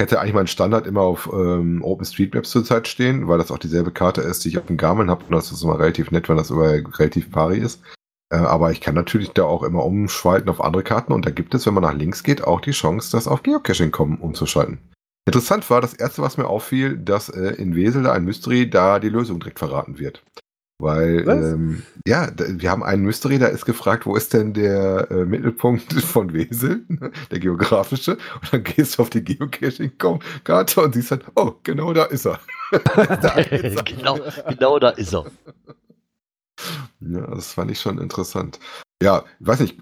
hätte eigentlich meinen Standard immer auf ähm, OpenStreetMaps zurzeit stehen, weil das auch dieselbe Karte ist, die ich auf dem Garmin habe. Und das ist immer relativ nett, wenn das über relativ pari ist. Äh, aber ich kann natürlich da auch immer umschalten auf andere Karten. Und da gibt es, wenn man nach links geht, auch die Chance, das auf Geocaching kommen umzuschalten. Interessant war, das erste, was mir auffiel, dass äh, in Wesel da ein Mystery da die Lösung direkt verraten wird. Weil, ähm, ja, wir haben einen Mystery, da ist gefragt, wo ist denn der äh, Mittelpunkt von Wesel, ne, der geografische. Und dann gehst du auf die Geocaching-Karte und siehst dann, oh, genau da ist er. da ist er. genau, genau da ist er. Ja, das fand ich schon interessant. Ja, weiß nicht,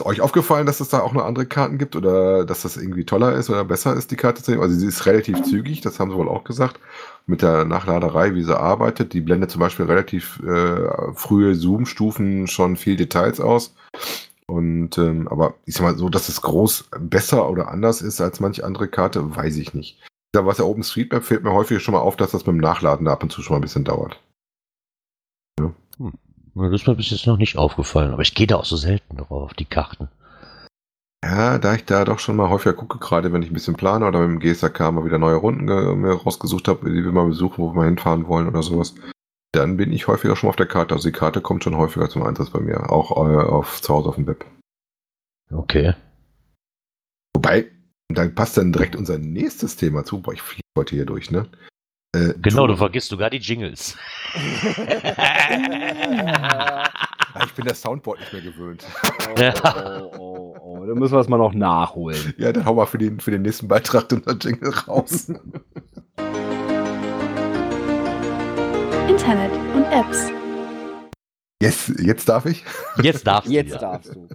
ist euch aufgefallen, dass es da auch noch andere Karten gibt oder dass das irgendwie toller ist oder besser ist, die Karte zu nehmen? Also sie ist relativ zügig, das haben sie wohl auch gesagt. Mit der Nachladerei, wie sie arbeitet, die blendet zum Beispiel relativ äh, frühe Zoom-Stufen schon viel Details aus. Und ähm, aber ich sag mal so, dass es groß besser oder anders ist als manche andere Karte, weiß ich nicht. Da was der OpenStreetMap fällt mir häufig schon mal auf, dass das mit dem Nachladen da ab und zu schon mal ein bisschen dauert. Das ist mir bis jetzt noch nicht aufgefallen, aber ich gehe da auch so selten drauf, die Karten. Ja, da ich da doch schon mal häufiger gucke, gerade wenn ich ein bisschen plane oder mit dem GSAK mal wieder neue Runden rausgesucht habe, die wir mal besuchen, wo wir mal hinfahren wollen oder sowas, dann bin ich häufiger schon mal auf der Karte. Also die Karte kommt schon häufiger zum Einsatz bei mir, auch äh, auf zu Hause auf dem Web. Okay. Wobei, dann passt dann direkt unser nächstes Thema zu. Boah, ich fliege heute hier durch, ne? Äh, Genau, du vergisst sogar die Jingles. Ich bin das Soundboard nicht mehr gewöhnt. Oh, oh, oh, oh. Da müssen wir es mal noch nachholen. ja, dann hau mal für den, für den nächsten Beitrag den Jingle raus. Internet und Apps. Yes, jetzt darf ich. Jetzt darfst du Jetzt wieder. darfst du.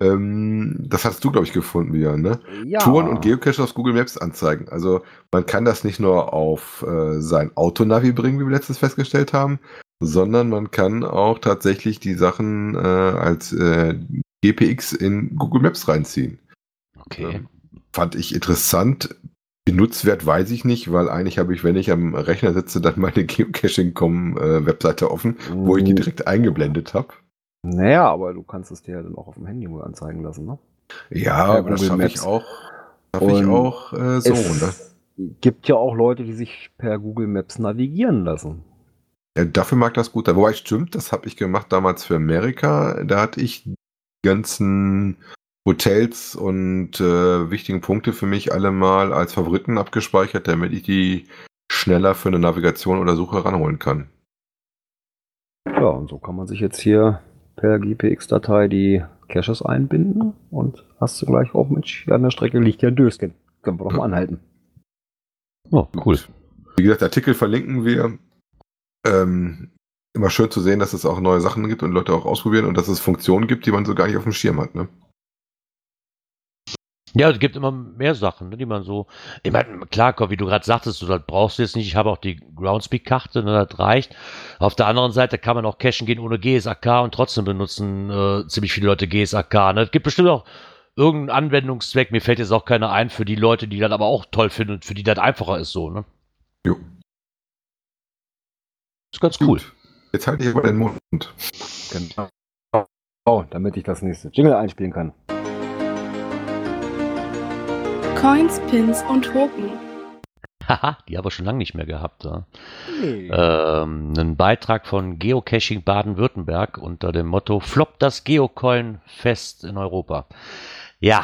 Ähm, das hast du, glaube ich, gefunden wieder, ne? Ja. Touren und Geocache auf Google Maps anzeigen. Also man kann das nicht nur auf äh, sein Autonavi bringen, wie wir letztens festgestellt haben, sondern man kann auch tatsächlich die Sachen äh, als äh, GPX in Google Maps reinziehen. Okay. Ähm, fand ich interessant. Benutzwert weiß ich nicht, weil eigentlich habe ich, wenn ich am Rechner sitze, dann meine Geocaching.com-Webseite offen, wo ich die direkt eingeblendet habe. Naja, aber du kannst es dir ja dann auch auf dem Handy wohl anzeigen lassen, ne? Ja, Ja, aber das schaffe ich auch, schaffe ich auch äh, so, ne? es gibt ja auch Leute, die sich per Google Maps navigieren lassen. Ja, dafür mag das gut sein. Wobei stimmt, das habe ich gemacht damals für Amerika. Da hatte ich die ganzen Hotels und äh, wichtigen Punkte für mich alle mal als Favoriten abgespeichert, damit ich die schneller für eine Navigation oder Suche ranholen kann. Ja, und so kann man sich jetzt hier per GPX-Datei die Caches einbinden und hast du gleich auch mit an der Strecke liegt ja ein Dösken. Können wir doch mal anhalten. Oh, cool. Wie gesagt, Artikel verlinken wir. Ähm, immer schön zu sehen, dass es auch neue Sachen gibt und Leute auch ausprobieren und dass es Funktionen gibt, die man so gar nicht auf dem Schirm hat. Ne? Ja, es gibt immer mehr Sachen, ne, die man so. Ich meine, klar, wie du gerade sagtest, du, das brauchst du jetzt nicht. Ich habe auch die Groundspeak-Karte, ne, das reicht. Auf der anderen Seite kann man auch cashen gehen ohne GSAK und trotzdem benutzen äh, ziemlich viele Leute GSAK. Ne? Es gibt bestimmt auch irgendeinen Anwendungszweck. Mir fällt jetzt auch keiner ein für die Leute, die das aber auch toll finden und für die das einfacher ist so. Ne? Jo. Ist ganz cool. Gut. Jetzt halte ich aber den Mund. Genau. Oh, damit ich das nächste Jingle einspielen kann. Coins, Pins und Token. Haha, die haben wir schon lange nicht mehr gehabt. Ja? Nee. ähm, einen Beitrag von Geocaching Baden-Württemberg unter dem Motto Flop das Geocoin-Fest in Europa. Ja,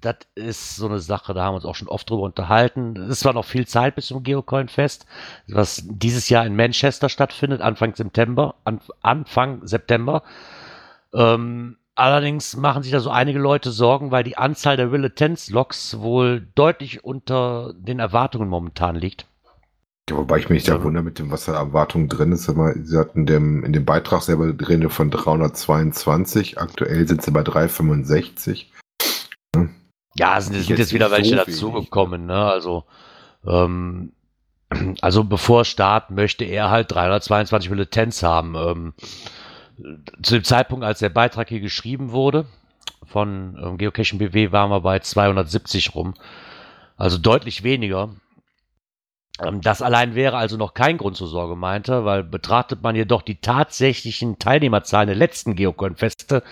das ist so eine Sache, da haben wir uns auch schon oft drüber unterhalten. Es ist zwar noch viel Zeit bis zum Geocoin-Fest, was dieses Jahr in Manchester stattfindet, Anfang September. An, Anfang September. Ähm, allerdings machen sich da so einige Leute Sorgen, weil die Anzahl der Will Attends Logs wohl deutlich unter den Erwartungen momentan liegt. Ja, wobei ich mich da wundere mit dem, was da Erwartung drin ist. Sie hatten dem, in dem Beitrag selber drin von 322. Aktuell sind sie bei 365. Ja, es sind, Nicht sind jetzt jetzt wieder so welche wenig, dazugekommen, ne? Also, ähm, also bevor Start möchte er halt 322 Militanz haben. Ähm, zu dem Zeitpunkt, als der Beitrag hier geschrieben wurde, von ähm, Geocaching BW waren wir bei 270 rum. Also deutlich weniger. Ähm, das allein wäre also noch kein Grund zur Sorge, meinte, er, weil betrachtet man jedoch die tatsächlichen Teilnehmerzahlen der letzten Geocoin-Feste,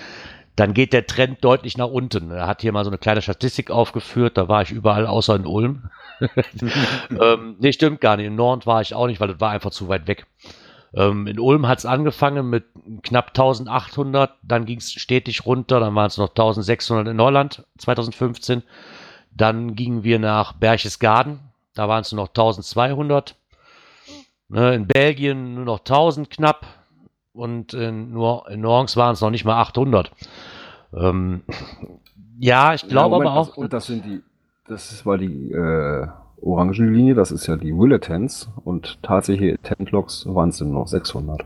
dann geht der Trend deutlich nach unten. Er hat hier mal so eine kleine Statistik aufgeführt, da war ich überall außer in Ulm. ähm, nee, stimmt gar nicht. In Nord war ich auch nicht, weil das war einfach zu weit weg. Ähm, in Ulm hat es angefangen mit knapp 1800, dann ging es stetig runter, dann waren es noch 1600 in Neuland 2015. Dann gingen wir nach Berchtesgaden, da waren es nur noch 1200. Ne, in Belgien nur noch 1000 knapp und in, nur in Norns waren es noch nicht mal 800. Ähm, ja, ich glaube Ja, aber auch. Das, und das sind die, das war die äh, orange Linie, das ist ja die Willetens und tatsächliche Tentloks waren es nur noch 600.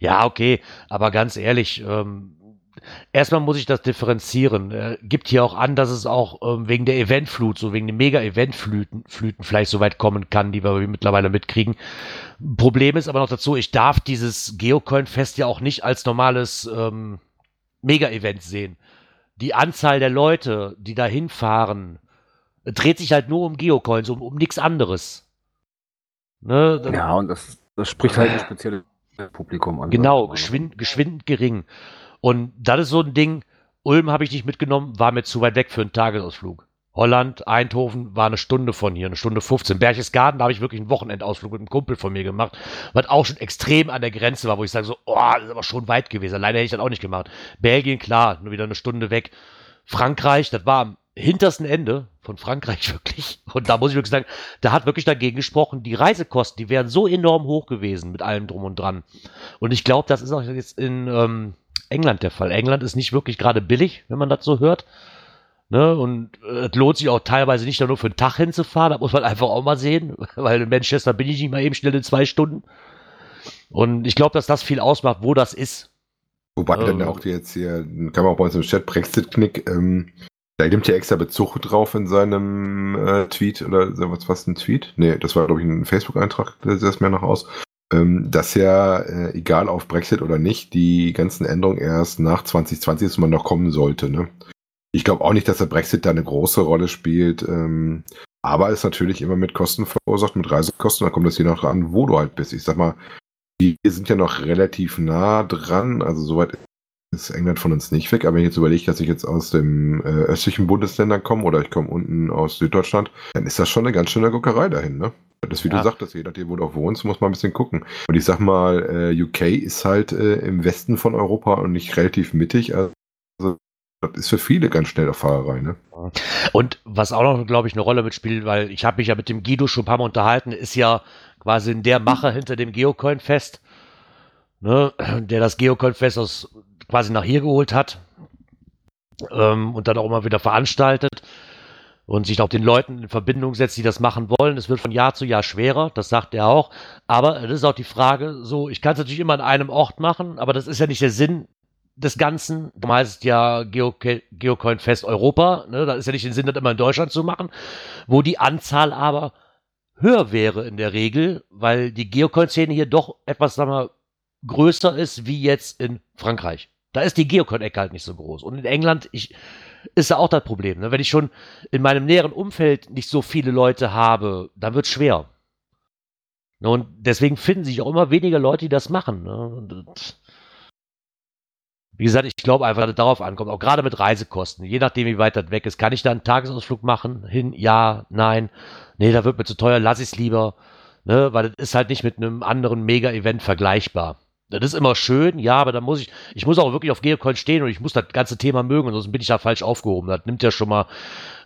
Ja, okay, aber ganz ehrlich, ähm, erstmal muss ich das differenzieren. Äh, gibt hier auch an, dass es auch ähm, wegen der Eventflut, so wegen den Mega-Eventfluten Flüten vielleicht so weit kommen kann, die wir mittlerweile mitkriegen. Problem ist aber noch dazu, ich darf dieses Geocoin-Fest ja auch nicht als normales ähm, Mega-Event sehen. Die Anzahl der Leute, die da hinfahren, dreht sich halt nur um Geocoins, um, um nichts anderes. Ne? Ja, und das, das spricht halt ein spezielles Publikum an. Genau, geschwind, geschwind gering. Und das ist so ein Ding, Ulm habe ich nicht mitgenommen, war mir zu weit weg für einen Tagesausflug. Holland, Eindhoven war eine Stunde von hier, eine Stunde 15. Berchtesgaden, da habe ich wirklich einen Wochenendausflug mit einem Kumpel von mir gemacht, was auch schon extrem an der Grenze war, wo ich sage so, oh, das ist aber schon weit gewesen. Leider hätte ich das auch nicht gemacht. Belgien, klar, nur wieder eine Stunde weg. Frankreich, das war am hintersten Ende von Frankreich wirklich. Und da muss ich wirklich sagen, da hat wirklich dagegen gesprochen, die Reisekosten, die wären so enorm hoch gewesen mit allem drum und dran. Und ich glaube, das ist auch jetzt in ähm, England der Fall. England ist nicht wirklich gerade billig, wenn man das so hört. Ne? Und äh, es lohnt sich auch teilweise nicht nur für einen Tag hinzufahren. Da muss man einfach auch mal sehen, weil in Manchester bin ich nicht mal eben schnell in zwei Stunden. Und ich glaube, dass das viel ausmacht, wo das ist. Wobei dann Ähm. auch jetzt hier, kann man auch bei uns im Chat, Brexit-Knick, ähm, da nimmt ja extra Bezug drauf in seinem äh, Tweet oder was was ein Tweet? Nee, das war, glaube ich, ein Facebook-Eintrag, der sieht das mir noch aus. Ähm, dass ja, äh, egal auf Brexit oder nicht, die ganzen Änderungen erst nach 2020 ist man noch kommen sollte. Ne? Ich glaube auch nicht, dass der Brexit da eine große Rolle spielt. Ähm, aber ist natürlich immer mit Kosten verursacht, mit Reisekosten. Da kommt das je nach an, wo du halt bist. Ich sag mal, wir sind ja noch relativ nah dran. Also soweit ist England von uns nicht weg. Aber wenn ich jetzt überlege, dass ich jetzt aus dem äh, östlichen Bundesländern komme oder ich komme unten aus Süddeutschland, dann ist das schon eine ganz schöne Guckerei dahin. Ne? Das, wie Ja. du sagtest, je nachdem, wo du auch wohnst, muss man ein bisschen gucken. Und ich sag mal, äh, UK ist halt äh, im Westen von Europa und nicht relativ mittig. Also das ist für viele ganz schnell auf Fahrerei. Ne? Und was auch noch, glaube ich, eine Rolle mitspielt, weil ich habe mich ja mit dem Guido schon ein paar Mal unterhalten, ist ja quasi der Macher hinter dem Geocoin-Fest, ne, der das Geocoin-Fest aus quasi nach hier geholt hat ähm, und dann auch immer wieder veranstaltet und sich auch den Leuten in Verbindung setzt, die das machen wollen. Es wird von Jahr zu Jahr schwerer, das sagt er auch. Aber es ist auch die Frage, so, ich kann es natürlich immer an einem Ort machen, aber das ist ja nicht der Sinn des Ganzen. Darum heißt ja Geocoin Fest Europa. Ne? Da ist ja nicht der Sinn, das immer in Deutschland zu machen, wo die Anzahl aber höher wäre in der Regel, weil die Geocoin-Szene hier doch etwas, sagen wir, größer ist wie jetzt in Frankreich. Da ist die Geocoin-Ecke halt nicht so groß. Und in England ich, ist da auch das Problem. Ne? Wenn ich schon in meinem näheren Umfeld nicht so viele Leute habe, dann wird es schwer. Ne? Und deswegen finden sich auch immer weniger Leute, die das machen. Ne? Das- wie gesagt, ich glaube einfach, dass es darauf ankommt, auch gerade mit Reisekosten. Je nachdem, wie weit das weg ist. Kann ich da einen Tagesausflug machen? Hin, ja, nein. Nee, da wird mir zu teuer, lass ich es lieber. Ne? Weil das ist halt nicht mit einem anderen Mega-Event vergleichbar. Das ist immer schön, ja, aber da muss ich, ich muss auch wirklich auf Geocoin stehen und ich muss das ganze Thema mögen, sonst bin ich da falsch aufgehoben. Das nimmt ja schon mal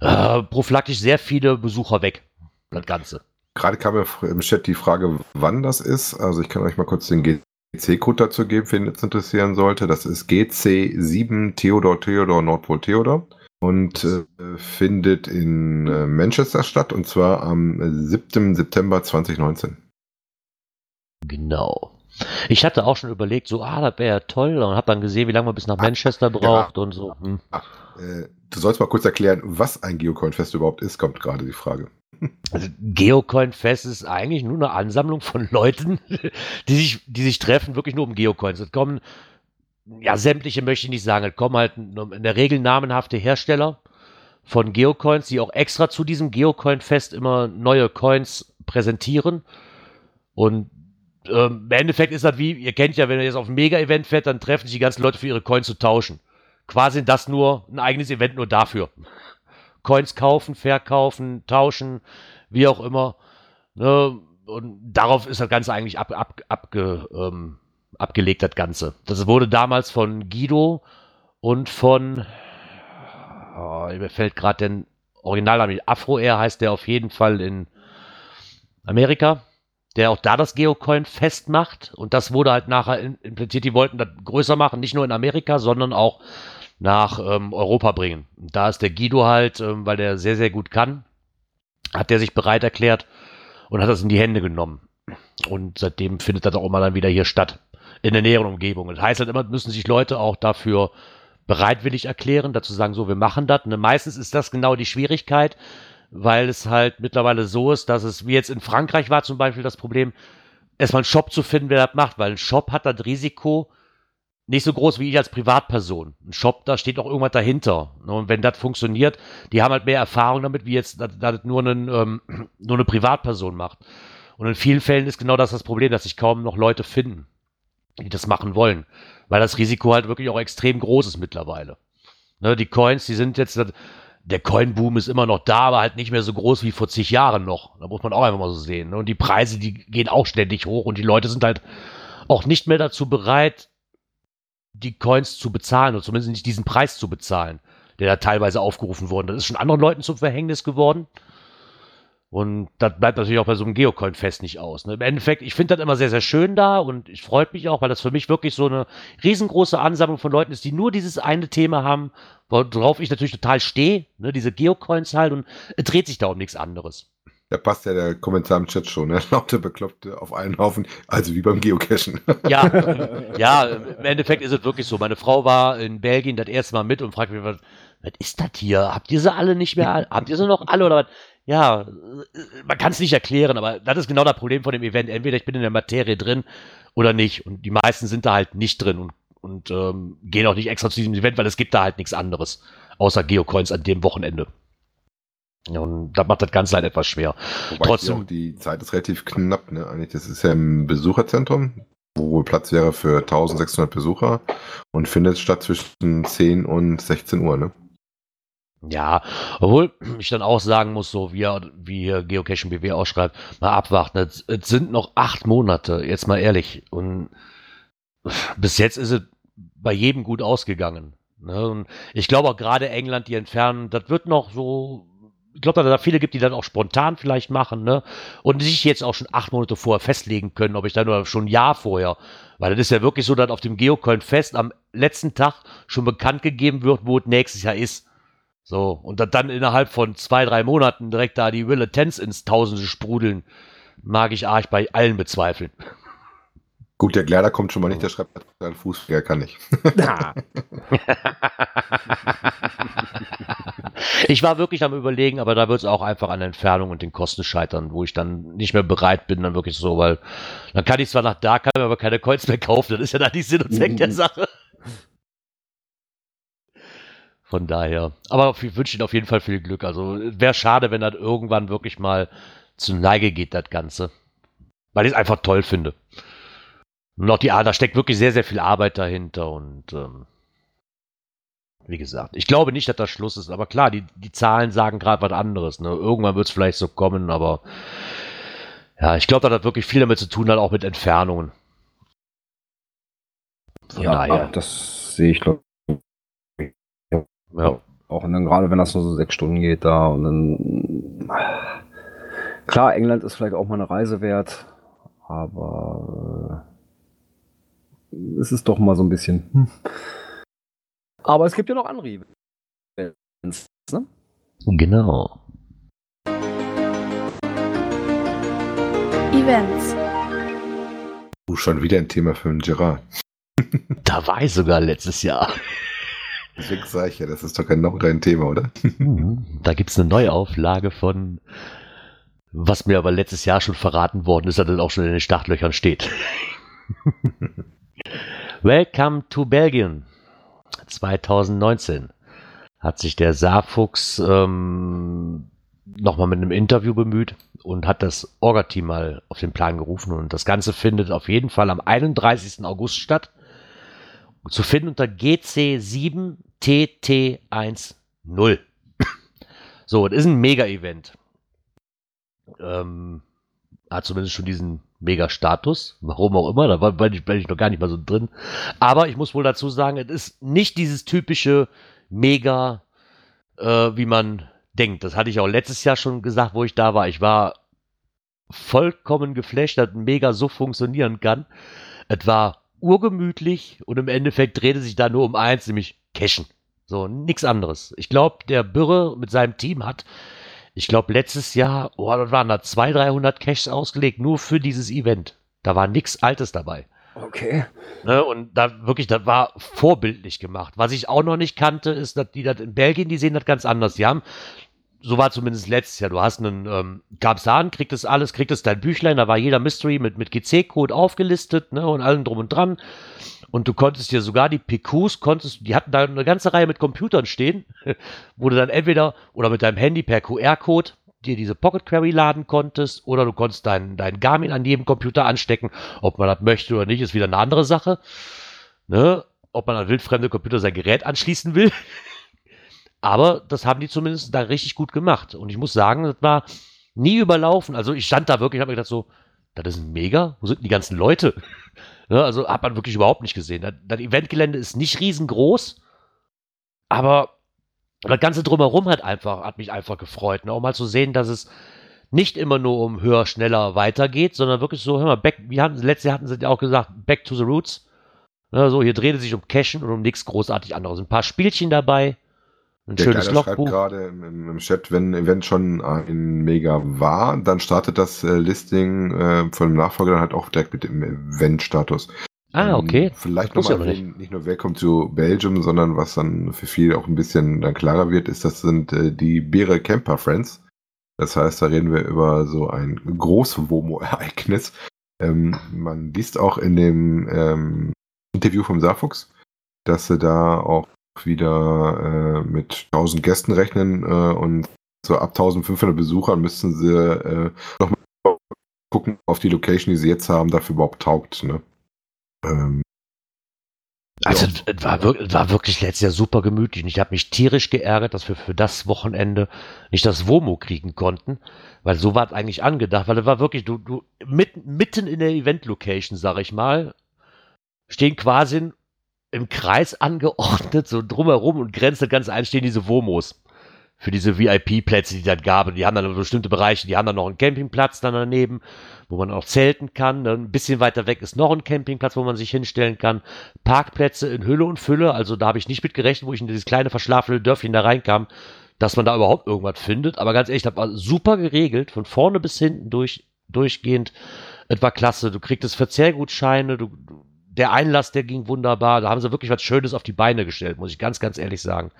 äh, prophylaktisch sehr viele Besucher weg. Das Ganze. Gerade kam ja im Chat die Frage, wann das ist. Also ich kann euch mal kurz den GC-Code dazu geben, wen jetzt interessieren sollte. Das ist GC7 Theodor Theodor Nordpol Theodor. und äh, findet in äh, Manchester statt und zwar am 7. September 2019. Genau. Ich hatte auch schon überlegt, so, ah, das wäre ja toll und habe dann gesehen, wie lange man bis nach Manchester braucht und so. Hm. Ach, äh, du sollst mal kurz erklären, was ein Geocoin-Fest überhaupt ist, kommt gerade die Frage. Also Geocoin-Fest ist eigentlich nur eine Ansammlung von Leuten, die sich, die sich treffen, wirklich nur um Geocoins. Es kommen, ja, sämtliche möchte ich nicht sagen, es kommen halt in der Regel namenhafte Hersteller von Geocoins, die auch extra zu diesem Geocoin-Fest immer neue Coins präsentieren. Und ähm, im Endeffekt ist das wie, ihr kennt ja, wenn ihr jetzt auf ein Mega-Event fährt, dann treffen sich die ganzen Leute für ihre Coins zu tauschen. Quasi das nur, ein eigenes Event nur dafür. Coins kaufen, verkaufen, tauschen, wie auch immer. Ne? Und darauf ist das Ganze eigentlich ab, ab, abge, ähm, abgelegt, das Ganze. Das wurde damals von Guido und von, oh, mir fällt gerade den Originalname, Afro Air heißt der auf jeden Fall in Amerika der auch da das Geocoin festmacht. Und das wurde halt nachher implementiert. Die wollten das größer machen, nicht nur in Amerika, sondern auch nach ähm, Europa bringen. Und da ist der Guido halt, ähm, weil der sehr, sehr gut kann, hat der sich bereit erklärt und hat das in die Hände genommen. Und seitdem findet das auch immer dann wieder hier statt, in der näheren Umgebung. Das heißt halt immer, müssen sich Leute auch dafür bereitwillig erklären, dazu sagen, so, wir machen das. Und meistens ist das genau die Schwierigkeit, weil es halt mittlerweile so ist, dass es, wie jetzt in Frankreich war zum Beispiel das Problem, erstmal einen Shop zu finden, wer das macht, weil ein Shop hat das Risiko nicht so groß wie ich als Privatperson. Ein Shop, da steht auch irgendwas dahinter. Ne, und wenn das funktioniert, die haben halt mehr Erfahrung damit, wie jetzt, dass das nur, einen, ähm, nur eine Privatperson macht. Und in vielen Fällen ist genau das das Problem, dass sich kaum noch Leute finden, die das machen wollen. Weil das Risiko halt wirklich auch extrem groß ist mittlerweile. Ne, die Coins, die sind jetzt, der Coin-Boom ist immer noch da, aber halt nicht mehr so groß wie vor zig Jahren noch. Da muss man auch einfach mal so sehen. Ne? Und die Preise, die gehen auch ständig hoch und die Leute sind halt auch nicht mehr dazu bereit, die Coins zu bezahlen oder zumindest nicht diesen Preis zu bezahlen, der da teilweise aufgerufen wurde. Das ist schon anderen Leuten zum Verhängnis geworden. Und das bleibt natürlich auch bei so einem Geocoin-Fest nicht aus. Ne? Im Endeffekt, ich finde das immer sehr, sehr schön da und ich freue mich auch, weil das für mich wirklich so eine riesengroße Ansammlung von Leuten ist, die nur dieses eine Thema haben, worauf ich natürlich total stehe, ne? diese Geocoins halt und es dreht sich da um nichts anderes. Da passt ja der Kommentar im Chat schon, ne? Laute Bekloppte auf einen Haufen, also wie beim Geocachen. Ja, ja, im Endeffekt ist es wirklich so. Meine Frau war in Belgien das erste Mal mit und fragt mich, was, was ist das hier? Habt ihr sie alle nicht mehr? Habt ihr sie noch alle oder was? Ja, man kann es nicht erklären, aber das ist genau das Problem von dem Event. Entweder ich bin in der Materie drin oder nicht. Und die meisten sind da halt nicht drin und, und ähm, gehen auch nicht extra zu diesem Event, weil es gibt da halt nichts anderes außer Geocoins an dem Wochenende. Und da macht das Ganze halt etwas schwer. Wobei Trotzdem. die Zeit ist relativ knapp, ne? Eigentlich, das ist ja im Besucherzentrum, wo wohl Platz wäre für 1600 Besucher und findet statt zwischen 10 und 16 Uhr, ne? Ja, obwohl ich dann auch sagen muss, so wie, wie Geocaching BW ausschreibt, mal abwarten. Es, es sind noch acht Monate, jetzt mal ehrlich. Und bis jetzt ist es bei jedem gut ausgegangen. Ne? Und ich glaube auch gerade England, die entfernen, das wird noch so. Ich glaube, dass da viele gibt, die dann auch spontan vielleicht machen, ne? Und sich jetzt auch schon acht Monate vorher festlegen können, ob ich dann oder schon ein Jahr vorher. Weil das ist ja wirklich so, dass auf dem Geocoin Fest am letzten Tag schon bekannt gegeben wird, wo es nächstes Jahr ist. So, und dann innerhalb von zwei, drei Monaten direkt da die Wille Tens ins Tausende sprudeln, mag ich arg bei allen bezweifeln. Gut, der Gläder kommt schon mal nicht, der schreibt seinen Fuß, der kann nicht. ich war wirklich am überlegen, aber da wird es auch einfach an der Entfernung und den Kosten scheitern, wo ich dann nicht mehr bereit bin, dann wirklich so, weil dann kann ich zwar nach da, kann mir aber keine Coins mehr kaufen, das ist ja dann die Sinn und Zweck der Sache. Von daher. Aber ich wünsche Ihnen auf jeden Fall viel Glück. Also wäre schade, wenn das irgendwann wirklich mal zu Neige geht, das Ganze. Weil ich es einfach toll finde. Und auch die, da steckt wirklich sehr, sehr viel Arbeit dahinter und ähm, wie gesagt, ich glaube nicht, dass das Schluss ist, aber klar, die, die Zahlen sagen gerade was anderes. Ne? Irgendwann wird es vielleicht so kommen, aber ja, ich glaube, das hat wirklich viel damit zu tun, hat auch mit Entfernungen. Von ja, daher. das sehe ich, glaube ja. Auch dann gerade, wenn das nur so sechs Stunden geht da und dann. Klar, England ist vielleicht auch mal eine Reise wert, aber äh, es ist doch mal so ein bisschen. Hm. Aber es gibt ja noch andere Events. Genau. Events. Uh, schon wieder ein Thema für den Gerard. Da war ich sogar letztes Jahr. Deswegen sage ich ja, das ist doch genau dein Thema, oder? Da gibt's eine Neuauflage von, was mir aber letztes Jahr schon verraten worden ist, dass das auch schon in den Startlöchern steht. Welcome to Belgium 2019 hat sich der Saarfuchs ähm, nochmal mit einem Interview bemüht und hat das Orga-Team mal auf den Plan gerufen. Und das Ganze findet auf jeden Fall am 31. August statt. Zu finden unter GC7TT10. So, das ist ein Mega-Event. Ähm, hat zumindest schon diesen Mega-Status. Warum auch immer, da war, war, ich, war ich noch gar nicht mal so drin. Aber ich muss wohl dazu sagen, es ist nicht dieses typische Mega, äh, wie man denkt. Das hatte ich auch letztes Jahr schon gesagt, wo ich da war. Ich war vollkommen geflasht, dass ein Mega so funktionieren kann. Es war urgemütlich und im Endeffekt drehte sich da nur um eins, nämlich Cashen. So, nichts anderes. Ich glaube, der Bürre mit seinem Team hat, ich glaube, letztes Jahr, oh, da waren da 200, 300 Caches ausgelegt, nur für dieses Event. Da war nichts Altes dabei. Okay. Ne, und da wirklich, das war vorbildlich gemacht. Was ich auch noch nicht kannte, ist, dass die das in Belgien, die sehen das ganz anders. Die haben, so war zumindest letztes Jahr, du hast einen ähm, Gabsan, kriegt das alles, kriegt es dein Büchlein, da war jeder Mystery mit, mit GC-Code aufgelistet, ne, und allem drum und dran. Und du konntest dir sogar die PQs, konntest, die hatten da eine ganze Reihe mit Computern stehen, wo du dann entweder oder mit deinem Handy per QR-Code dir diese Pocket Query laden konntest oder du konntest deinen dein Garmin an jedem Computer anstecken. Ob man das möchte oder nicht, ist wieder eine andere Sache. Ne? Ob man an wildfremde Computer sein Gerät anschließen will. Aber das haben die zumindest da richtig gut gemacht. Und ich muss sagen, das war nie überlaufen. Also ich stand da wirklich, habe mir gedacht so, das ist Mega. Wo sind die ganzen Leute? ne? Also hat man wirklich überhaupt nicht gesehen. Das, das Eventgelände ist nicht riesengroß, aber das Ganze drumherum hat einfach, hat mich einfach gefreut. Ne? Auch mal zu sehen, dass es nicht immer nur um höher, schneller weitergeht, sondern wirklich so, hör mal, back, wie hatten, letztes Jahr hatten sie ja auch gesagt, back to the roots. Ne, so, hier dreht es sich um Cashen und um nichts großartig anderes. Ein paar Spielchen dabei, ein Der schönes Kleiner schreibt gerade im, im Chat, wenn ein Event schon ein Mega war, dann startet das äh, Listing äh, von dem Nachfolger dann halt auch direkt mit dem Event-Status. Ah, okay. Ähm, Vielleicht nochmal aber nicht. nicht nur Welcome to Belgium, sondern was dann für viele auch ein bisschen dann klarer wird, ist, das sind äh, die Beere Camper Friends. Das heißt, da reden wir über so ein Groß-Womo-Ereignis. Ähm, man liest auch in dem ähm, Interview vom Saarfuchs, dass sie da auch wieder äh, mit 1000 Gästen rechnen äh, und so ab 1500 Besuchern müssten sie äh, nochmal gucken auf die Location, die sie jetzt haben, dafür überhaupt taugt. Ne? Ähm, Also, Ja. es war, wirklich, war wirklich letztes Jahr super gemütlich. Und ich habe mich tierisch geärgert, dass wir für das Wochenende nicht das WOMO kriegen konnten, weil so war es eigentlich angedacht, weil es war wirklich, du, du, mit, mitten in der Event-Location, sag ich mal, stehen quasi im Kreis angeordnet, so drumherum und grenzt das Ganze ein, stehen diese WOMOs. Für diese VIP-Plätze, die dann gab. Die haben dann bestimmte Bereiche, die haben dann noch einen Campingplatz dann daneben, wo man auch zelten kann. Dann ein bisschen weiter weg ist noch ein Campingplatz, wo man sich hinstellen kann. Parkplätze in Hülle und Fülle. Also da habe ich nicht mit gerechnet, wo ich in dieses kleine verschlafene Dörfchen da reinkam, dass man da überhaupt irgendwas findet. Aber ganz ehrlich, das war super geregelt, von vorne bis hinten durch, durchgehend. Es war klasse. Du kriegtest Verzehrgutscheine, du, du, der Einlass, der ging wunderbar. Da haben sie wirklich was Schönes auf die Beine gestellt, muss ich ganz, ganz ehrlich sagen.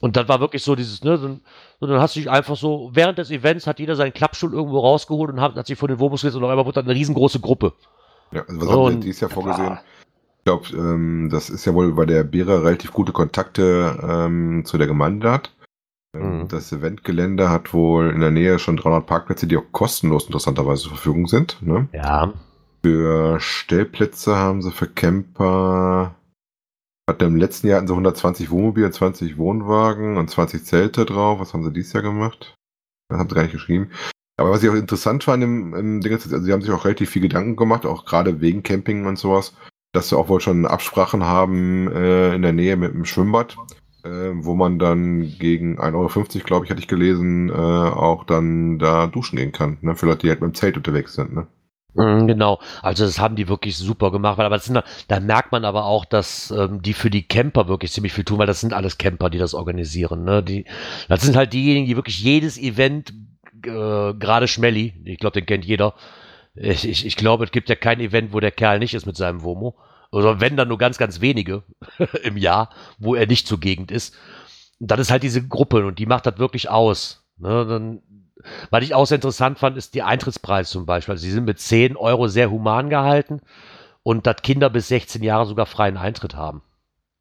Und dann war wirklich so dieses, ne, so, dann hast du dich einfach so, während des Events hat jeder seinen Klappstuhl irgendwo rausgeholt und hat, hat sich von den Wobus gesetzt und auf einmal wurde dann eine riesengroße Gruppe. Ja, also was haben Und- wir dieses Jahr vorgesehen? Ich glaube, ähm, das ist ja wohl, weil der Beere relativ gute Kontakte ähm, zu der Gemeinde hat. Ähm, Mhm. Das Eventgelände hat wohl in der Nähe schon 300 Parkplätze, die auch kostenlos interessanterweise zur Verfügung sind. Ne? Ja. Für Stellplätze haben sie für Camper, hat im letzten Jahr hatten sie 120 Wohnmobile, 20 Wohnwagen und 20 Zelte drauf. Was haben sie dieses Jahr gemacht? Das haben sie gar nicht geschrieben. Aber was ich auch interessant fand im, im Ding also sie haben sich auch relativ viel Gedanken gemacht, auch gerade wegen Camping und sowas, dass sie auch wohl schon Absprachen haben äh, in der Nähe mit dem Schwimmbad, äh, wo man dann gegen 1,50 Euro, glaube ich, hatte ich gelesen, äh, auch dann da duschen gehen kann, ne? Für Leute, die halt mit dem Zelt unterwegs sind, ne? Mhm, Genau, also das haben die wirklich super gemacht, aber das sind, da- merkt man aber auch, dass ähm, die für die Camper wirklich ziemlich viel tun, weil das sind alles Camper, die das organisieren. Ne? Die, das sind halt diejenigen, die wirklich jedes Event, äh, gerade Schmelly, ich glaube, den kennt jeder. Ich, ich, ich glaube, es gibt ja kein Event, wo der Kerl nicht ist mit seinem Womo. Oder wenn dann nur ganz, ganz wenige im Jahr, wo er nicht zugegen ist. Und dann ist halt diese Gruppe und die macht das wirklich aus. Ne? Dann, was ich auch sehr interessant fand, ist die Eintrittspreis zum Beispiel. Also sie sind mit 10 Euro sehr human gehalten und dass Kinder bis 16 Jahre sogar freien Eintritt haben.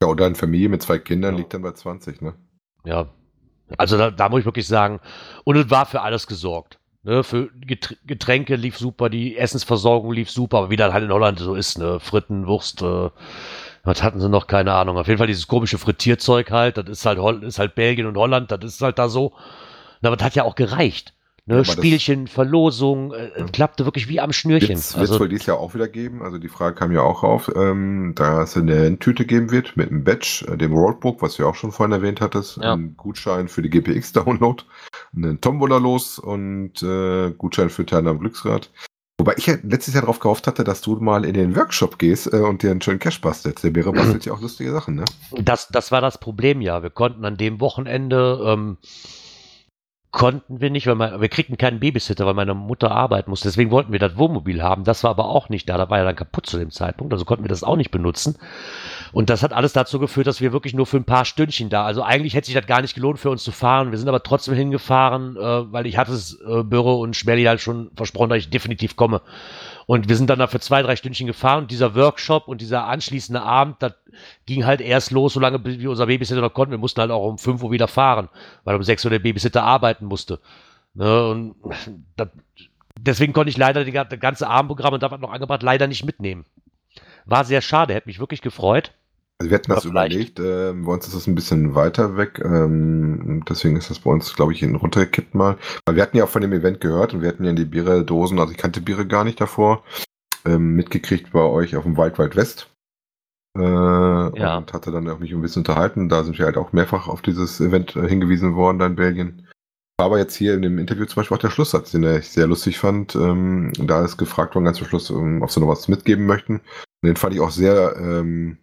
Ja, oder eine Familie mit zwei Kindern Ja. liegt dann bei 20, ne? Ja. Also da, da muss ich wirklich sagen, und es war für alles gesorgt. Ne, für Getr- Getränke lief super, die Essensversorgung lief super, aber wie das halt in Holland so ist, ne, Fritten, Wurst, äh, was hatten sie noch, keine Ahnung. Auf jeden Fall dieses komische Frittierzeug halt, das ist halt, ist halt Belgien und Holland, das ist halt da so. Aber das hat ja auch gereicht. Ne, Ja, Spielchen, Verlosung, äh, es klappte wirklich wie am Schnürchen. Wird es Also, wohl dieses Jahr auch wieder geben. Also die Frage kam ja auch auf, ähm, da es eine Endtüte geben wird mit einem Badge, äh, dem Roadbook, was du ja auch schon vorhin erwähnt hattest, Ja. ein Gutschein für die GPX-Download, einen Tombola los und äh, Gutschein für Teilnahme am Glücksrad. Wobei ich ja letztes Jahr darauf gehofft hatte, dass du mal in den Workshop gehst äh, und dir einen schönen Cash bastelst. Der Bäre bastelt ja auch lustige Sachen, ne? Das, das war das Problem ja. Wir konnten an dem Wochenende, ähm, konnten wir nicht, weil mein, wir kriegten keinen Babysitter, weil meine Mutter arbeiten musste. Deswegen wollten wir das Wohnmobil haben. Das war aber auch nicht da. Da war ja dann kaputt zu dem Zeitpunkt. Also konnten wir das auch nicht benutzen. Und das hat alles dazu geführt, dass wir wirklich nur für ein paar Stündchen da. Also eigentlich hätte sich das gar nicht gelohnt für uns zu fahren. Wir sind aber trotzdem hingefahren, äh, weil ich hatte es äh, Bürre und Schmelly halt schon versprochen, dass ich definitiv komme. Und wir sind dann da für zwei, drei Stündchen gefahren. Und dieser Workshop und dieser anschließende Abend, das ging halt erst los, solange wir unser Babysitter noch konnten. Wir mussten halt auch um 5 Uhr wieder fahren, weil um 6 Uhr der Babysitter arbeiten musste. Ne, und das, deswegen konnte ich leider das ganze Abendprogramm und da was noch angebracht, leider nicht mitnehmen. War sehr schade, hätte mich wirklich gefreut. Also wir hatten das überlegt, ähm, bei uns ist das ein bisschen weiter weg, ähm, deswegen ist das bei uns, glaube ich, runtergekippt mal. Weil wir hatten ja auch von dem Event gehört und wir hatten ja die Biere-Dosen, also ich kannte Biere gar nicht davor, ähm, mitgekriegt bei euch auf dem Wild Wild West. Äh, Ja. Und hatte dann auch mich ein bisschen unterhalten. Da sind wir halt auch mehrfach auf dieses Event äh, hingewiesen worden, da in Belgien. War aber jetzt hier in dem Interview zum Beispiel auch der Schlusssatz, den ich sehr lustig fand. Ähm, da ist gefragt worden, ganz zum Schluss, ähm, ob sie noch was mitgeben möchten. Und den fand ich auch sehr, ähm,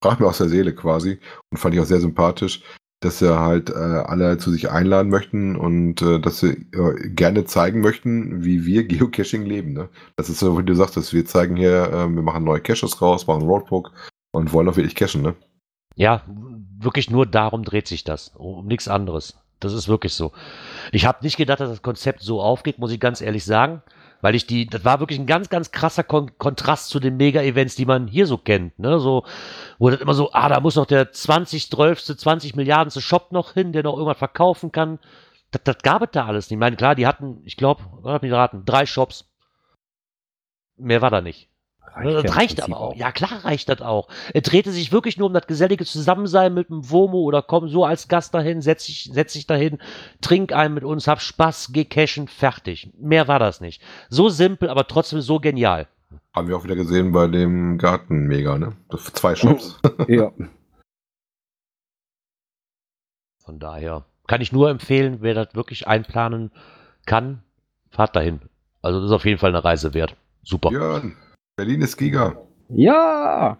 sprach mir aus der Seele quasi und fand ich auch sehr sympathisch, dass sie halt äh, alle zu sich einladen möchten und äh, dass sie äh, gerne zeigen möchten, wie wir Geocaching leben. Ne? Das ist so, wie du sagst, wir zeigen hier, äh, wir machen neue Caches raus, machen Roadbook und wollen auch wirklich cachen. Ne? Ja, wirklich nur darum dreht sich das, um nichts anderes. Das ist wirklich so. Ich habe nicht gedacht, dass das Konzept so aufgeht, muss ich ganz ehrlich sagen, weil ich die, das war wirklich ein ganz, ganz krasser Kon Kontrast zu den Mega-Events, die man hier so kennt, ne, so, wo das immer so, ah, da muss noch der 20, 12, 20 Milliarden Shop noch hin, der noch irgendwas verkaufen kann. Das, das gab es da alles nicht. Ich meine, klar, die hatten, ich glaube, lass mich raten, drei Shops. Mehr war da nicht. Reicht das ja reicht aber auch. Ja, klar reicht das auch. Er drehte sich wirklich nur um das gesellige Zusammensein mit dem Womo oder komm so als Gast dahin, setz dich, setz dich dahin, trink einen mit uns, hab Spaß, geh cashen, fertig. Mehr war das nicht. So simpel, aber trotzdem so genial. Haben wir auch wieder gesehen bei dem Garten Mega, ne? Zwei Shops. Ja. Von daher kann ich nur empfehlen, wer das wirklich einplanen kann, fahrt dahin. Also das ist auf jeden Fall eine Reise wert. Super. Björn, Berlin ist Giga. Ja!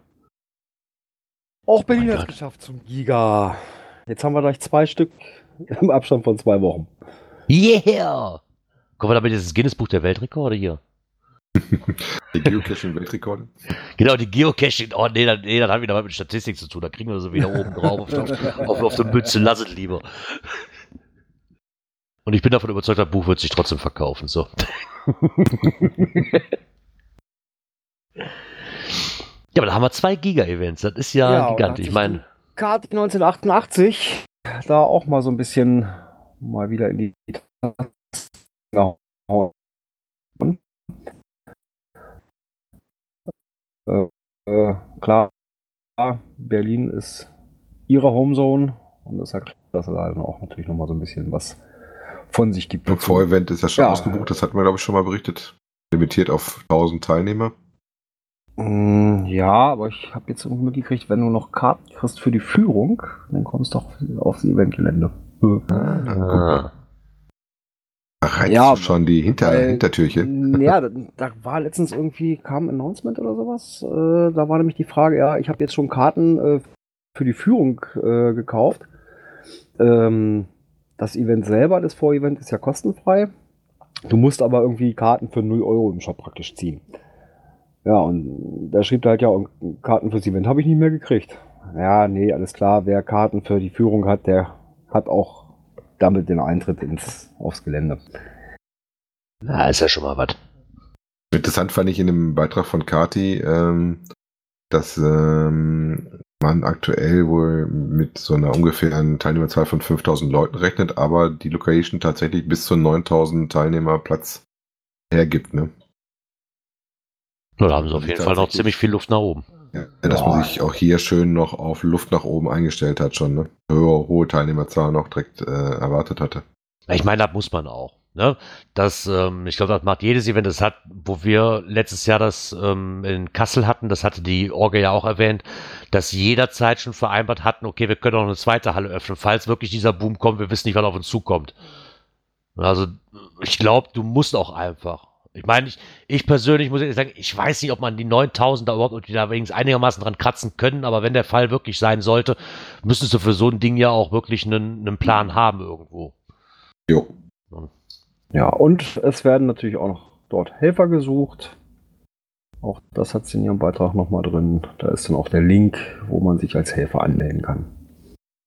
Auch Berlin Mein hat es geschafft zum Giga. Jetzt haben wir gleich zwei Stück im Abstand von zwei Wochen. Yeah! Kommen wir damit dieses Guinness-Buch der Weltrekorde hier? Die Geocaching-Weltrekorde. Genau, die Geocaching. Oh, nee, das, nee, das hat wieder was mit Statistik zu tun. Da kriegen wir so wieder oben drauf auf, auf, auf der Mütze. Lass es lieber. Und ich bin davon überzeugt, das Buch wird sich trotzdem verkaufen. So. Ja, aber da haben wir zwei Giga-Events. Das ist ja, Ja, und hat gigantisch. Ich meine, Kart 1988, da auch mal so ein bisschen mal wieder in die. Äh, äh, klar, Berlin ist ihre Homezone und deshalb, dass er da dann auch natürlich nochmal so ein bisschen was von sich gibt. Das Vorevent ist ja schon Ja. ausgebucht, das hatten wir, glaube ich, schon mal berichtet. Limitiert auf 1000 Teilnehmer. Mm, Ja, aber ich habe jetzt irgendwie mitgekriegt, wenn du noch Karten kriegst für die Führung, dann kommst du auch aufs Eventgelände. ah, Ach, reizt Ja, schon die Hinter weil- Hintertürchen? Ja, da, da war letztens irgendwie, kam ein Announcement oder sowas. Äh, da war nämlich die Frage, ja, ich habe jetzt schon Karten äh, für die Führung äh, gekauft. Ähm, das Event selber, das Vorevent, ist ja kostenfrei. Du musst aber irgendwie Karten für 0 Euro im Shop praktisch ziehen. Ja, und da schrieb er halt, ja, Karten fürs Event habe ich nicht mehr gekriegt. Ja, nee, alles klar, wer Karten für die Führung hat, der hat auch damit den Eintritt ins, aufs Gelände. Na, ist ja schon mal was. Interessant fand ich in dem Beitrag von Kati, ähm, dass ähm, man aktuell wohl mit so einer ungefähren Teilnehmerzahl von 5000 Leuten rechnet, aber die Location tatsächlich bis zu 9000 Teilnehmer Platz hergibt. Ne? Da haben sie auf Also jeden Fall noch ziemlich viel Luft nach oben. Ja, dass man sich auch hier schön noch auf Luft nach oben eingestellt hat schon. Ne? Höhere, hohe Teilnehmerzahl noch direkt äh, erwartet hatte. Ich meine, das muss man auch. Ne? Das, ähm, ich glaube, das macht jedes Event. Das hat, wo wir letztes Jahr das ähm, in Kassel hatten, das hatte die Orge ja auch erwähnt, dass jederzeit schon vereinbart hatten, okay, wir können auch eine zweite Halle öffnen, falls wirklich dieser Boom kommt, wir wissen nicht, was auf uns zukommt. Also, ich glaube, du musst auch einfach. Ich meine, ich, ich persönlich muss ehrlich sagen, ich weiß nicht, ob man die 9000 da überhaupt, da wenigstens einigermaßen dran kratzen können, aber wenn der Fall wirklich sein sollte, müsstest du für so ein Ding ja auch wirklich einen, einen Plan haben irgendwo. Jo. Ja, und es werden natürlich auch noch dort Helfer gesucht. Auch das hat sie in ihrem Beitrag nochmal drin. Da ist dann auch der Link, wo man sich als Helfer anmelden kann.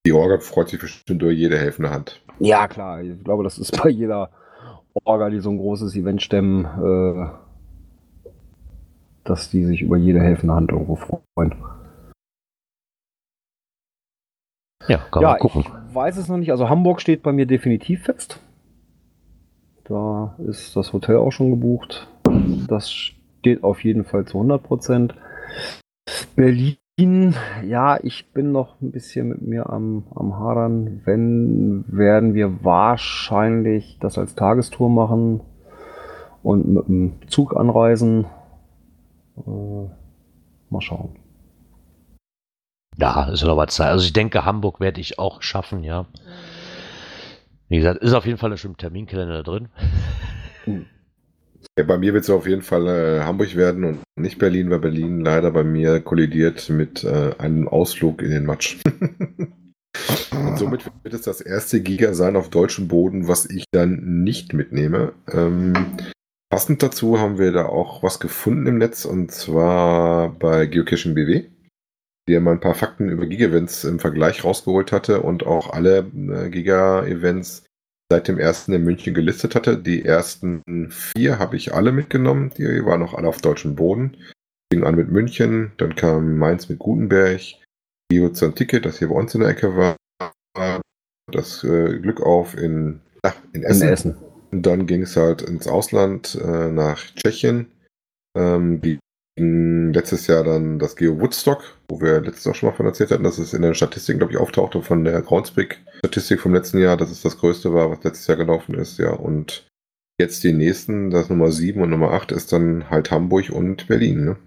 Die Orga freut sich bestimmt über jede helfende Hand. Ja, klar. Ich glaube, das ist bei jeder Orga, die so ein großes Event stemmen, äh, dass die sich über jede helfende Hand irgendwo freuen. Ja, kann ja, man gucken. ich weiß es noch nicht. Also Hamburg steht bei mir definitiv fest. Da ist das Hotel auch schon gebucht. Das steht auf jeden Fall zu 100 Prozent. Berlin, ja, ich bin noch ein bisschen mit mir am, am Hadern. Wenn, werden wir wahrscheinlich das als Tagestour machen und mit dem Zug anreisen. Äh, mal schauen. Ja, ist noch was Zeit. Also ich denke, Hamburg werde ich auch schaffen, ja. Wie gesagt, ist auf jeden Fall schon im Terminkalender drin. Ja, bei mir wird es auf jeden Fall äh, Hamburg werden und nicht Berlin, weil Berlin leider bei mir kollidiert mit äh, einem Ausflug in den Matsch. und somit wird es das erste Giga sein auf deutschem Boden, was ich dann nicht mitnehme. Ähm, passend dazu haben wir da auch was gefunden im Netz und zwar bei Geocaching BW, der mal ein paar Fakten über Giga-Events im Vergleich rausgeholt hatte und auch alle äh, Giga-Events seit dem ersten in München gelistet hatte. Die ersten vier habe ich alle mitgenommen. Die waren noch alle auf deutschem Boden. Fing an mit München, dann kam Mainz mit Gutenberg, Ticket, das hier bei uns in der Ecke war. Das äh, Glück auf in, ja, in Essen. In Essen. Und dann ging es halt ins Ausland, äh, nach Tschechien. Ähm, letztes Jahr dann das Geo Woodstock, wo wir letztes Jahr schon mal von erzählt hatten, dass es in den Statistiken, glaube ich, auftauchte von der Groundspeak-Statistik vom letzten Jahr, dass es das größte war, was letztes Jahr gelaufen ist, ja. Und jetzt die nächsten, das Nummer 7 und Nummer 8 ist dann halt Hamburg und Berlin, ne?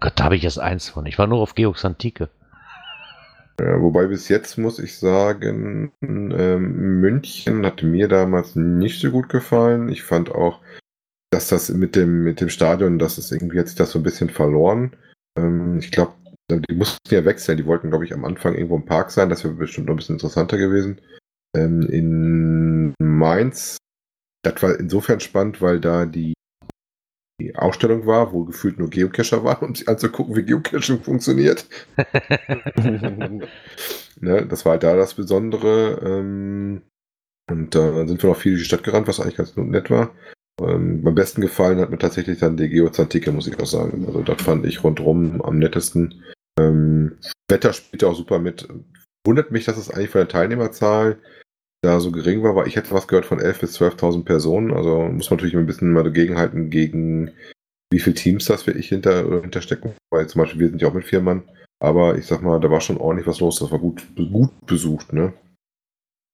Gott, da habe ich erst eins von. Ich war nur auf Georgs Antike. Ja, wobei bis jetzt muss ich sagen, ähm, München hat mir damals nicht so gut gefallen. Ich fand auch, dass das mit dem, mit dem Stadion, dass es irgendwie hat sich das so ein bisschen verloren. Ähm, ich glaube, die mussten ja wechseln. Die wollten, glaube ich, am Anfang irgendwo im Park sein. Das wäre bestimmt noch ein bisschen interessanter gewesen. Ähm, in Mainz, das war insofern spannend, weil da die, die Ausstellung war, wo gefühlt nur Geocacher waren, um sich anzugucken, wie Geocaching funktioniert. ne, das war halt da das Besondere. Ähm, und äh, dann sind wir noch viel durch die Stadt gerannt, was eigentlich ganz nett war. Ähm, am besten gefallen hat mir tatsächlich dann die Geozantike, muss ich auch sagen. Also das fand ich rundrum am nettesten. Ähm, Wetter spielte auch super mit. Wundert mich, dass es eigentlich von der Teilnehmerzahl da so gering war, weil ich hätte was gehört von 11.000 bis 12.000 Personen. Also muss man natürlich ein bisschen mal dagegenhalten, gegen wie viele Teams das will ich hinter, hinterstecken. Weil zum Beispiel wir sind ja auch mit vier Mann. Aber ich sag mal, da war schon ordentlich was los. Das war gut, gut besucht, ne?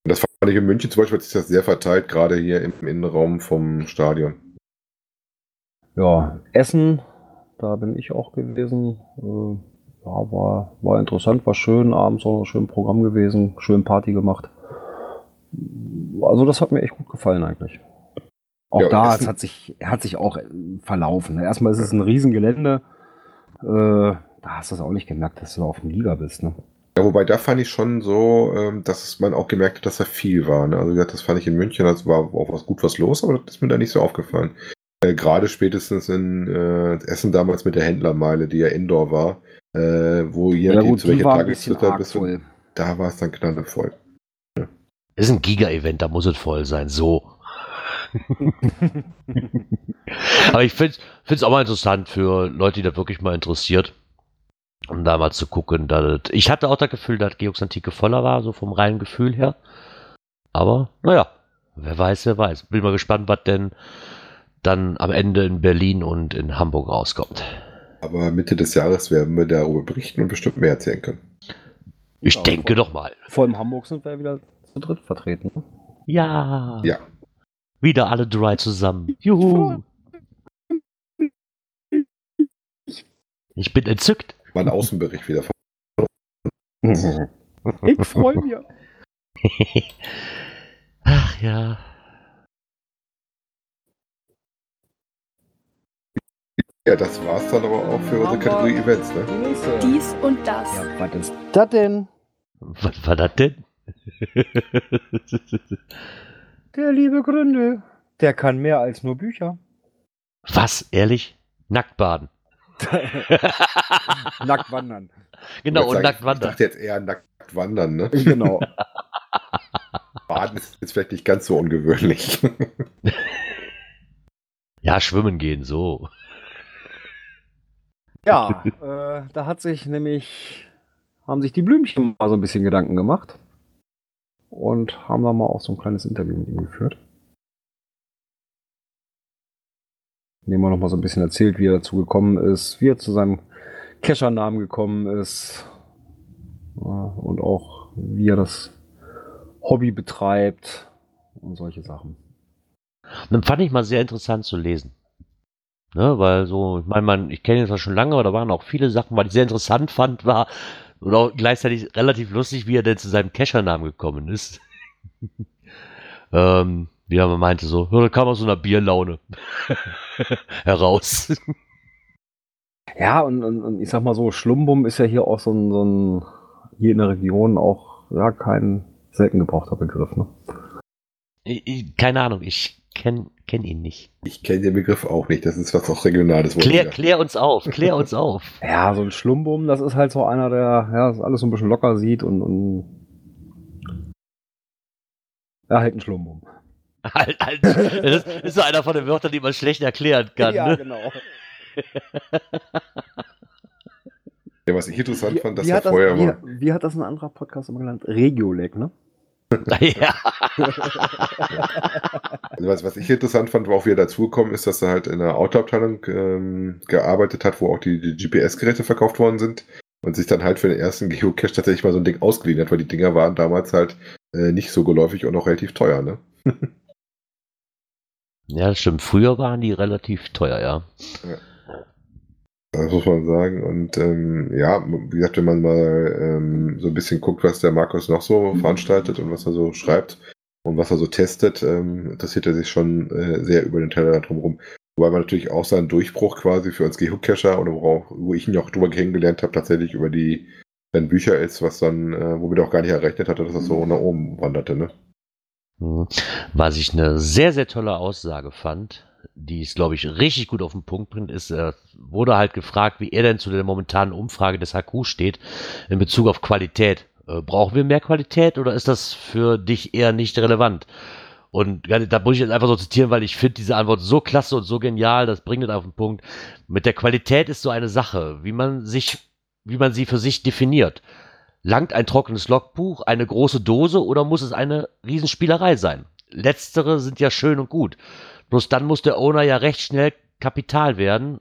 Und das fand ich in München zum Beispiel hat sich das sehr verteilt, gerade hier im Innenraum vom Stadion. Ja, Essen, da bin ich auch gewesen. Äh, ja, war, war interessant, war schön, abends auch noch schön Programm gewesen, schön Party gemacht. also das hat mir echt gut gefallen eigentlich. Auch Ja, da, es hat sich, hat sich auch verlaufen. Erstmal ist es ein Riesengelände. Äh, da hast du es auch nicht gemerkt, dass du auf dem Liga bist. Ne? Ja, wobei da fand ich schon so, ähm, dass man auch gemerkt hat, dass da viel war. Ne? Also wie gesagt, das fand ich in München, das war auch was gut was los, aber das ist mir da nicht so aufgefallen. Äh, Gerade spätestens in äh, Essen damals mit der Händlermeile, die ja Indoor war, äh, wo je nachdem zu welcher Tageszeit da bist, du- da war es dann knallevoll. Ist ein Giga-Event, da muss es voll sein, so. Aber ich finde es auch mal interessant für Leute, die das wirklich mal interessiert, um da mal zu gucken. Dass das, ich hatte auch das Gefühl, dass Georgs Antike voller war, so vom reinen Gefühl her. Aber, naja, wer weiß, wer weiß. Bin mal gespannt, was denn dann am Ende in Berlin und in Hamburg rauskommt. Aber Mitte des Jahres werden wir darüber berichten und bestimmt mehr erzählen können. Ich Ja, denke doch mal. Vor allem Hamburg sind wir wieder zu dritt vertreten. Ne? Ja. Ja. Wieder alle drei zusammen. Juhu. Ich bin entzückt. Mal einen Außenbericht wieder von. ich freue mich. Ach ja. Ja, das war's dann aber auch für unsere Kategorie Events, ne? Dies und das. Ja, was ist das denn? Was war das denn? Der liebe Gründel. Der kann mehr als nur Bücher. Was? Ehrlich? Nackt baden. Nackt wandern. genau, Ich und sag- nackt Ich wandern. dachte jetzt eher nackt wandern, ne? Genau. Baden ist jetzt vielleicht nicht ganz so ungewöhnlich. Ja, schwimmen gehen, so. Ja, äh, da hat sich nämlich, haben sich die Blümchen mal so ein bisschen Gedanken gemacht und haben da mal auch so ein kleines Interview mit ihm geführt. In dem er noch mal so ein bisschen erzählt, wie er dazu gekommen ist, wie er zu seinem Keschernamen gekommen ist und auch wie er das Hobby betreibt und solche Sachen. Dann fand ich mal sehr interessant zu lesen. Ne, weil so, ich meine, man, ich kenne ihn schon lange, aber da waren auch viele Sachen, was ich sehr interessant fand, war, und auch gleichzeitig relativ lustig, wie er denn zu seinem Keschernamen gekommen ist. ähm, wie er meinte, so, da kam aus so einer Bierlaune heraus. Ja, und, und, und ich sag mal so, Schlumbum ist ja hier auch so ein, so ein hier in der Region auch ja, kein selten gebrauchter Begriff. Ne? Ich, ich, keine Ahnung, ich kenne kenn ihn nicht. Ich kenne den Begriff auch nicht. Das ist was auch Regionales. Klär, klär uns auf, klär uns auf. Ja, so ein Schlumbum, das ist halt so einer, der ja, das alles so ein bisschen locker sieht und, und ja, halt ein Schlumbum. halt, halt, das ist so einer von den Wörtern, die man schlecht erklären kann. ja, ne? genau. Ja, was ich interessant fand, dass wie, er hat das, vorher wie, mal. wie hat das ein anderer Podcast immer genannt? Regioleg, ne? ja. Also was, was ich interessant fand, war auch, wie er dazugekommen ist, dass er halt in der Autoabteilung ähm, gearbeitet hat, wo auch die, die GPS-Geräte verkauft worden sind und sich dann halt für den ersten Geocache tatsächlich mal so ein Ding ausgeliehen hat, weil die Dinger waren damals halt äh, nicht so geläufig und auch relativ teuer, ne? Ja, stimmt. Früher waren die relativ teuer, ja. Das muss man sagen. Und ähm, ja, wie gesagt, wenn man mal ähm, so ein bisschen guckt, was der Markus noch so veranstaltet und was er so schreibt und was er so testet, ähm, interessiert er sich schon äh, sehr über den Teller drumherum. Wobei man natürlich auch seinen Durchbruch quasi für uns Geocacher oder wo, wo ich ihn ja auch drüber kennengelernt habe, tatsächlich über die seine Bücher ist, was dann, äh, womit er auch gar nicht errechnet hatte, dass das so nach oben wanderte, ne? Mhm. Was ich eine sehr, sehr tolle Aussage fand, die es, glaube ich, richtig gut auf den Punkt bringt, ist, er wurde halt gefragt, wie er denn zu der momentanen Umfrage des HQ steht in Bezug auf Qualität. Äh, brauchen wir mehr Qualität oder ist das für dich eher nicht relevant? Und da muss ich jetzt einfach so zitieren, weil ich finde diese Antwort so klasse und so genial, das bringt es auf den Punkt. Mit der Qualität ist so eine Sache, wie man sich, wie man sie für sich definiert. Langt ein trockenes Logbuch, eine große Dose oder muss es eine Riesenspielerei sein? Letztere sind ja schön und gut. Bloß dann muss der Owner ja recht schnell Kapital werden,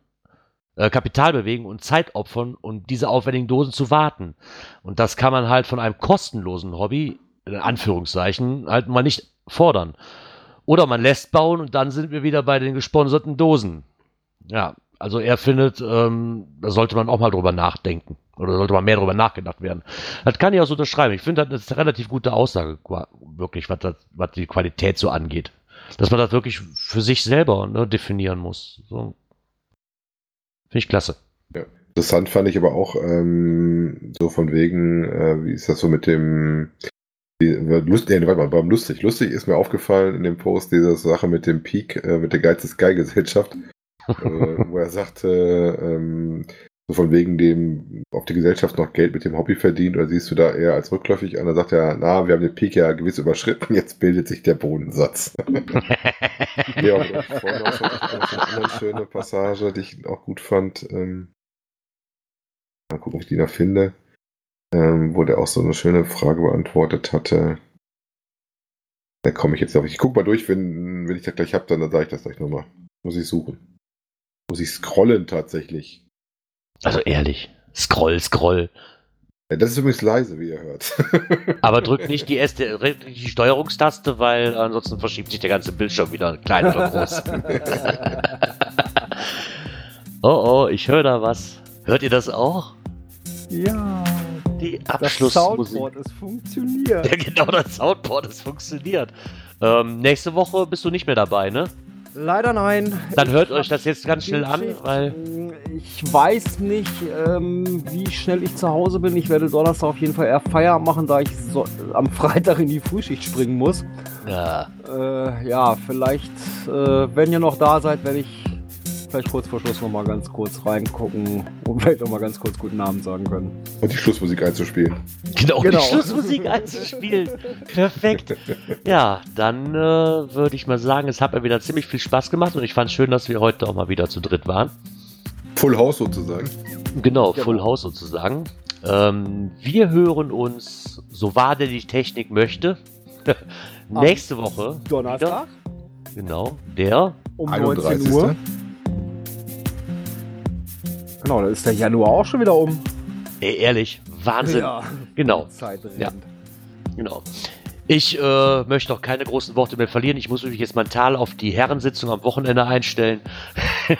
äh, Kapital bewegen und Zeit opfern, um diese aufwendigen Dosen zu warten. Und das kann man halt von einem kostenlosen Hobby, in Anführungszeichen, halt mal nicht fordern. Oder man lässt bauen und dann sind wir wieder bei den gesponserten Dosen. Ja, also er findet, ähm, da sollte man auch mal drüber nachdenken. Oder sollte mal mehr darüber nachgedacht werden. Das kann ich auch so unterschreiben. Ich finde, das ist eine relativ gute Aussage, wirklich, was, das, was die Qualität so angeht. Dass man das wirklich für sich selber ne, definieren muss. So. Finde ich klasse. Ja. Interessant fand ich aber auch ähm, so von wegen, äh, wie ist das so mit dem die, lustig, nee, warte mal, lustig. Lustig ist mir aufgefallen in dem Post diese Sache mit dem Peak, äh, mit der Geiz des Gesellschaft, äh, wo er sagte, ähm, so von wegen dem, ob die Gesellschaft noch Geld mit dem Hobby verdient oder siehst du da eher als rückläufig an? Da sagt er, na, wir haben den Peak ja gewiss überschritten, jetzt bildet sich der Bodensatz. ja, und vorhin auch noch so eine schöne Passage, die ich auch gut fand. Ähm, mal gucken, ob ich die noch finde. Ähm, wo der auch so eine schöne Frage beantwortet hatte. Da komme ich jetzt auf. Ich gucke mal durch, wenn, wenn ich das gleich habe, dann, dann sage ich das gleich nochmal. Muss ich suchen. Muss ich scrollen tatsächlich. Also ehrlich, scroll, scroll. Ja, das ist übrigens leise, wie ihr hört. Aber drück nicht die, erste, die Steuerungstaste, weil ansonsten verschiebt sich der ganze Bildschirm wieder klein oder groß. oh oh, ich höre da was. Hört ihr das auch? Ja. Die Das Abschlussmusik. Soundboard, es funktioniert. Ja, genau, das Soundboard, das funktioniert. Ähm, nächste Woche bist du nicht mehr dabei, ne? Leider nein. Dann hört euch das jetzt ganz schnell an, weil Ich weiß nicht, ähm, wie schnell ich zu Hause bin. Ich werde Donnerstag auf jeden Fall eher Feierabend machen, da ich so, am Freitag in die Frühschicht springen muss. ja, Äh, ja, vielleicht, äh, wenn ihr noch da seid, werde ich vielleicht kurz vor Schluss nochmal ganz kurz reingucken und vielleicht nochmal ganz kurz guten Namen sagen können. Und die Schlussmusik einzuspielen. genau, Genau. die Schlussmusik einzuspielen. Perfekt. Ja, dann äh, würde ich mal sagen, es hat mir wieder ziemlich viel Spaß gemacht und ich fand es schön, dass wir heute auch mal wieder zu dritt waren. Full House sozusagen. Genau, Genau. Full House sozusagen. Ähm, wir hören uns, so wahr denn die Technik möchte, nächste Woche. Donnerstag Wieder. Genau, der. um 31. 19 Uhr. Genau, da ist der Januar auch schon wieder um. Ey, ehrlich, Wahnsinn. Ja, Genau, Zeit rennt. Ja. genau. Ich äh, möchte auch keine großen Worte mehr verlieren. Ich muss mich jetzt mental auf die Herrensitzung am Wochenende einstellen.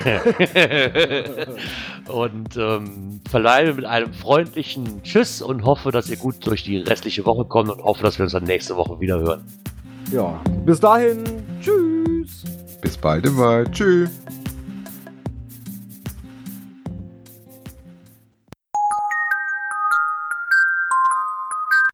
und ähm, verleihe mit einem freundlichen Tschüss und hoffe, dass ihr gut durch die restliche Woche kommt und hoffe, dass wir uns dann nächste Woche wieder hören. ja, bis dahin, tschüss. Bis bald im Wald. Tschüss.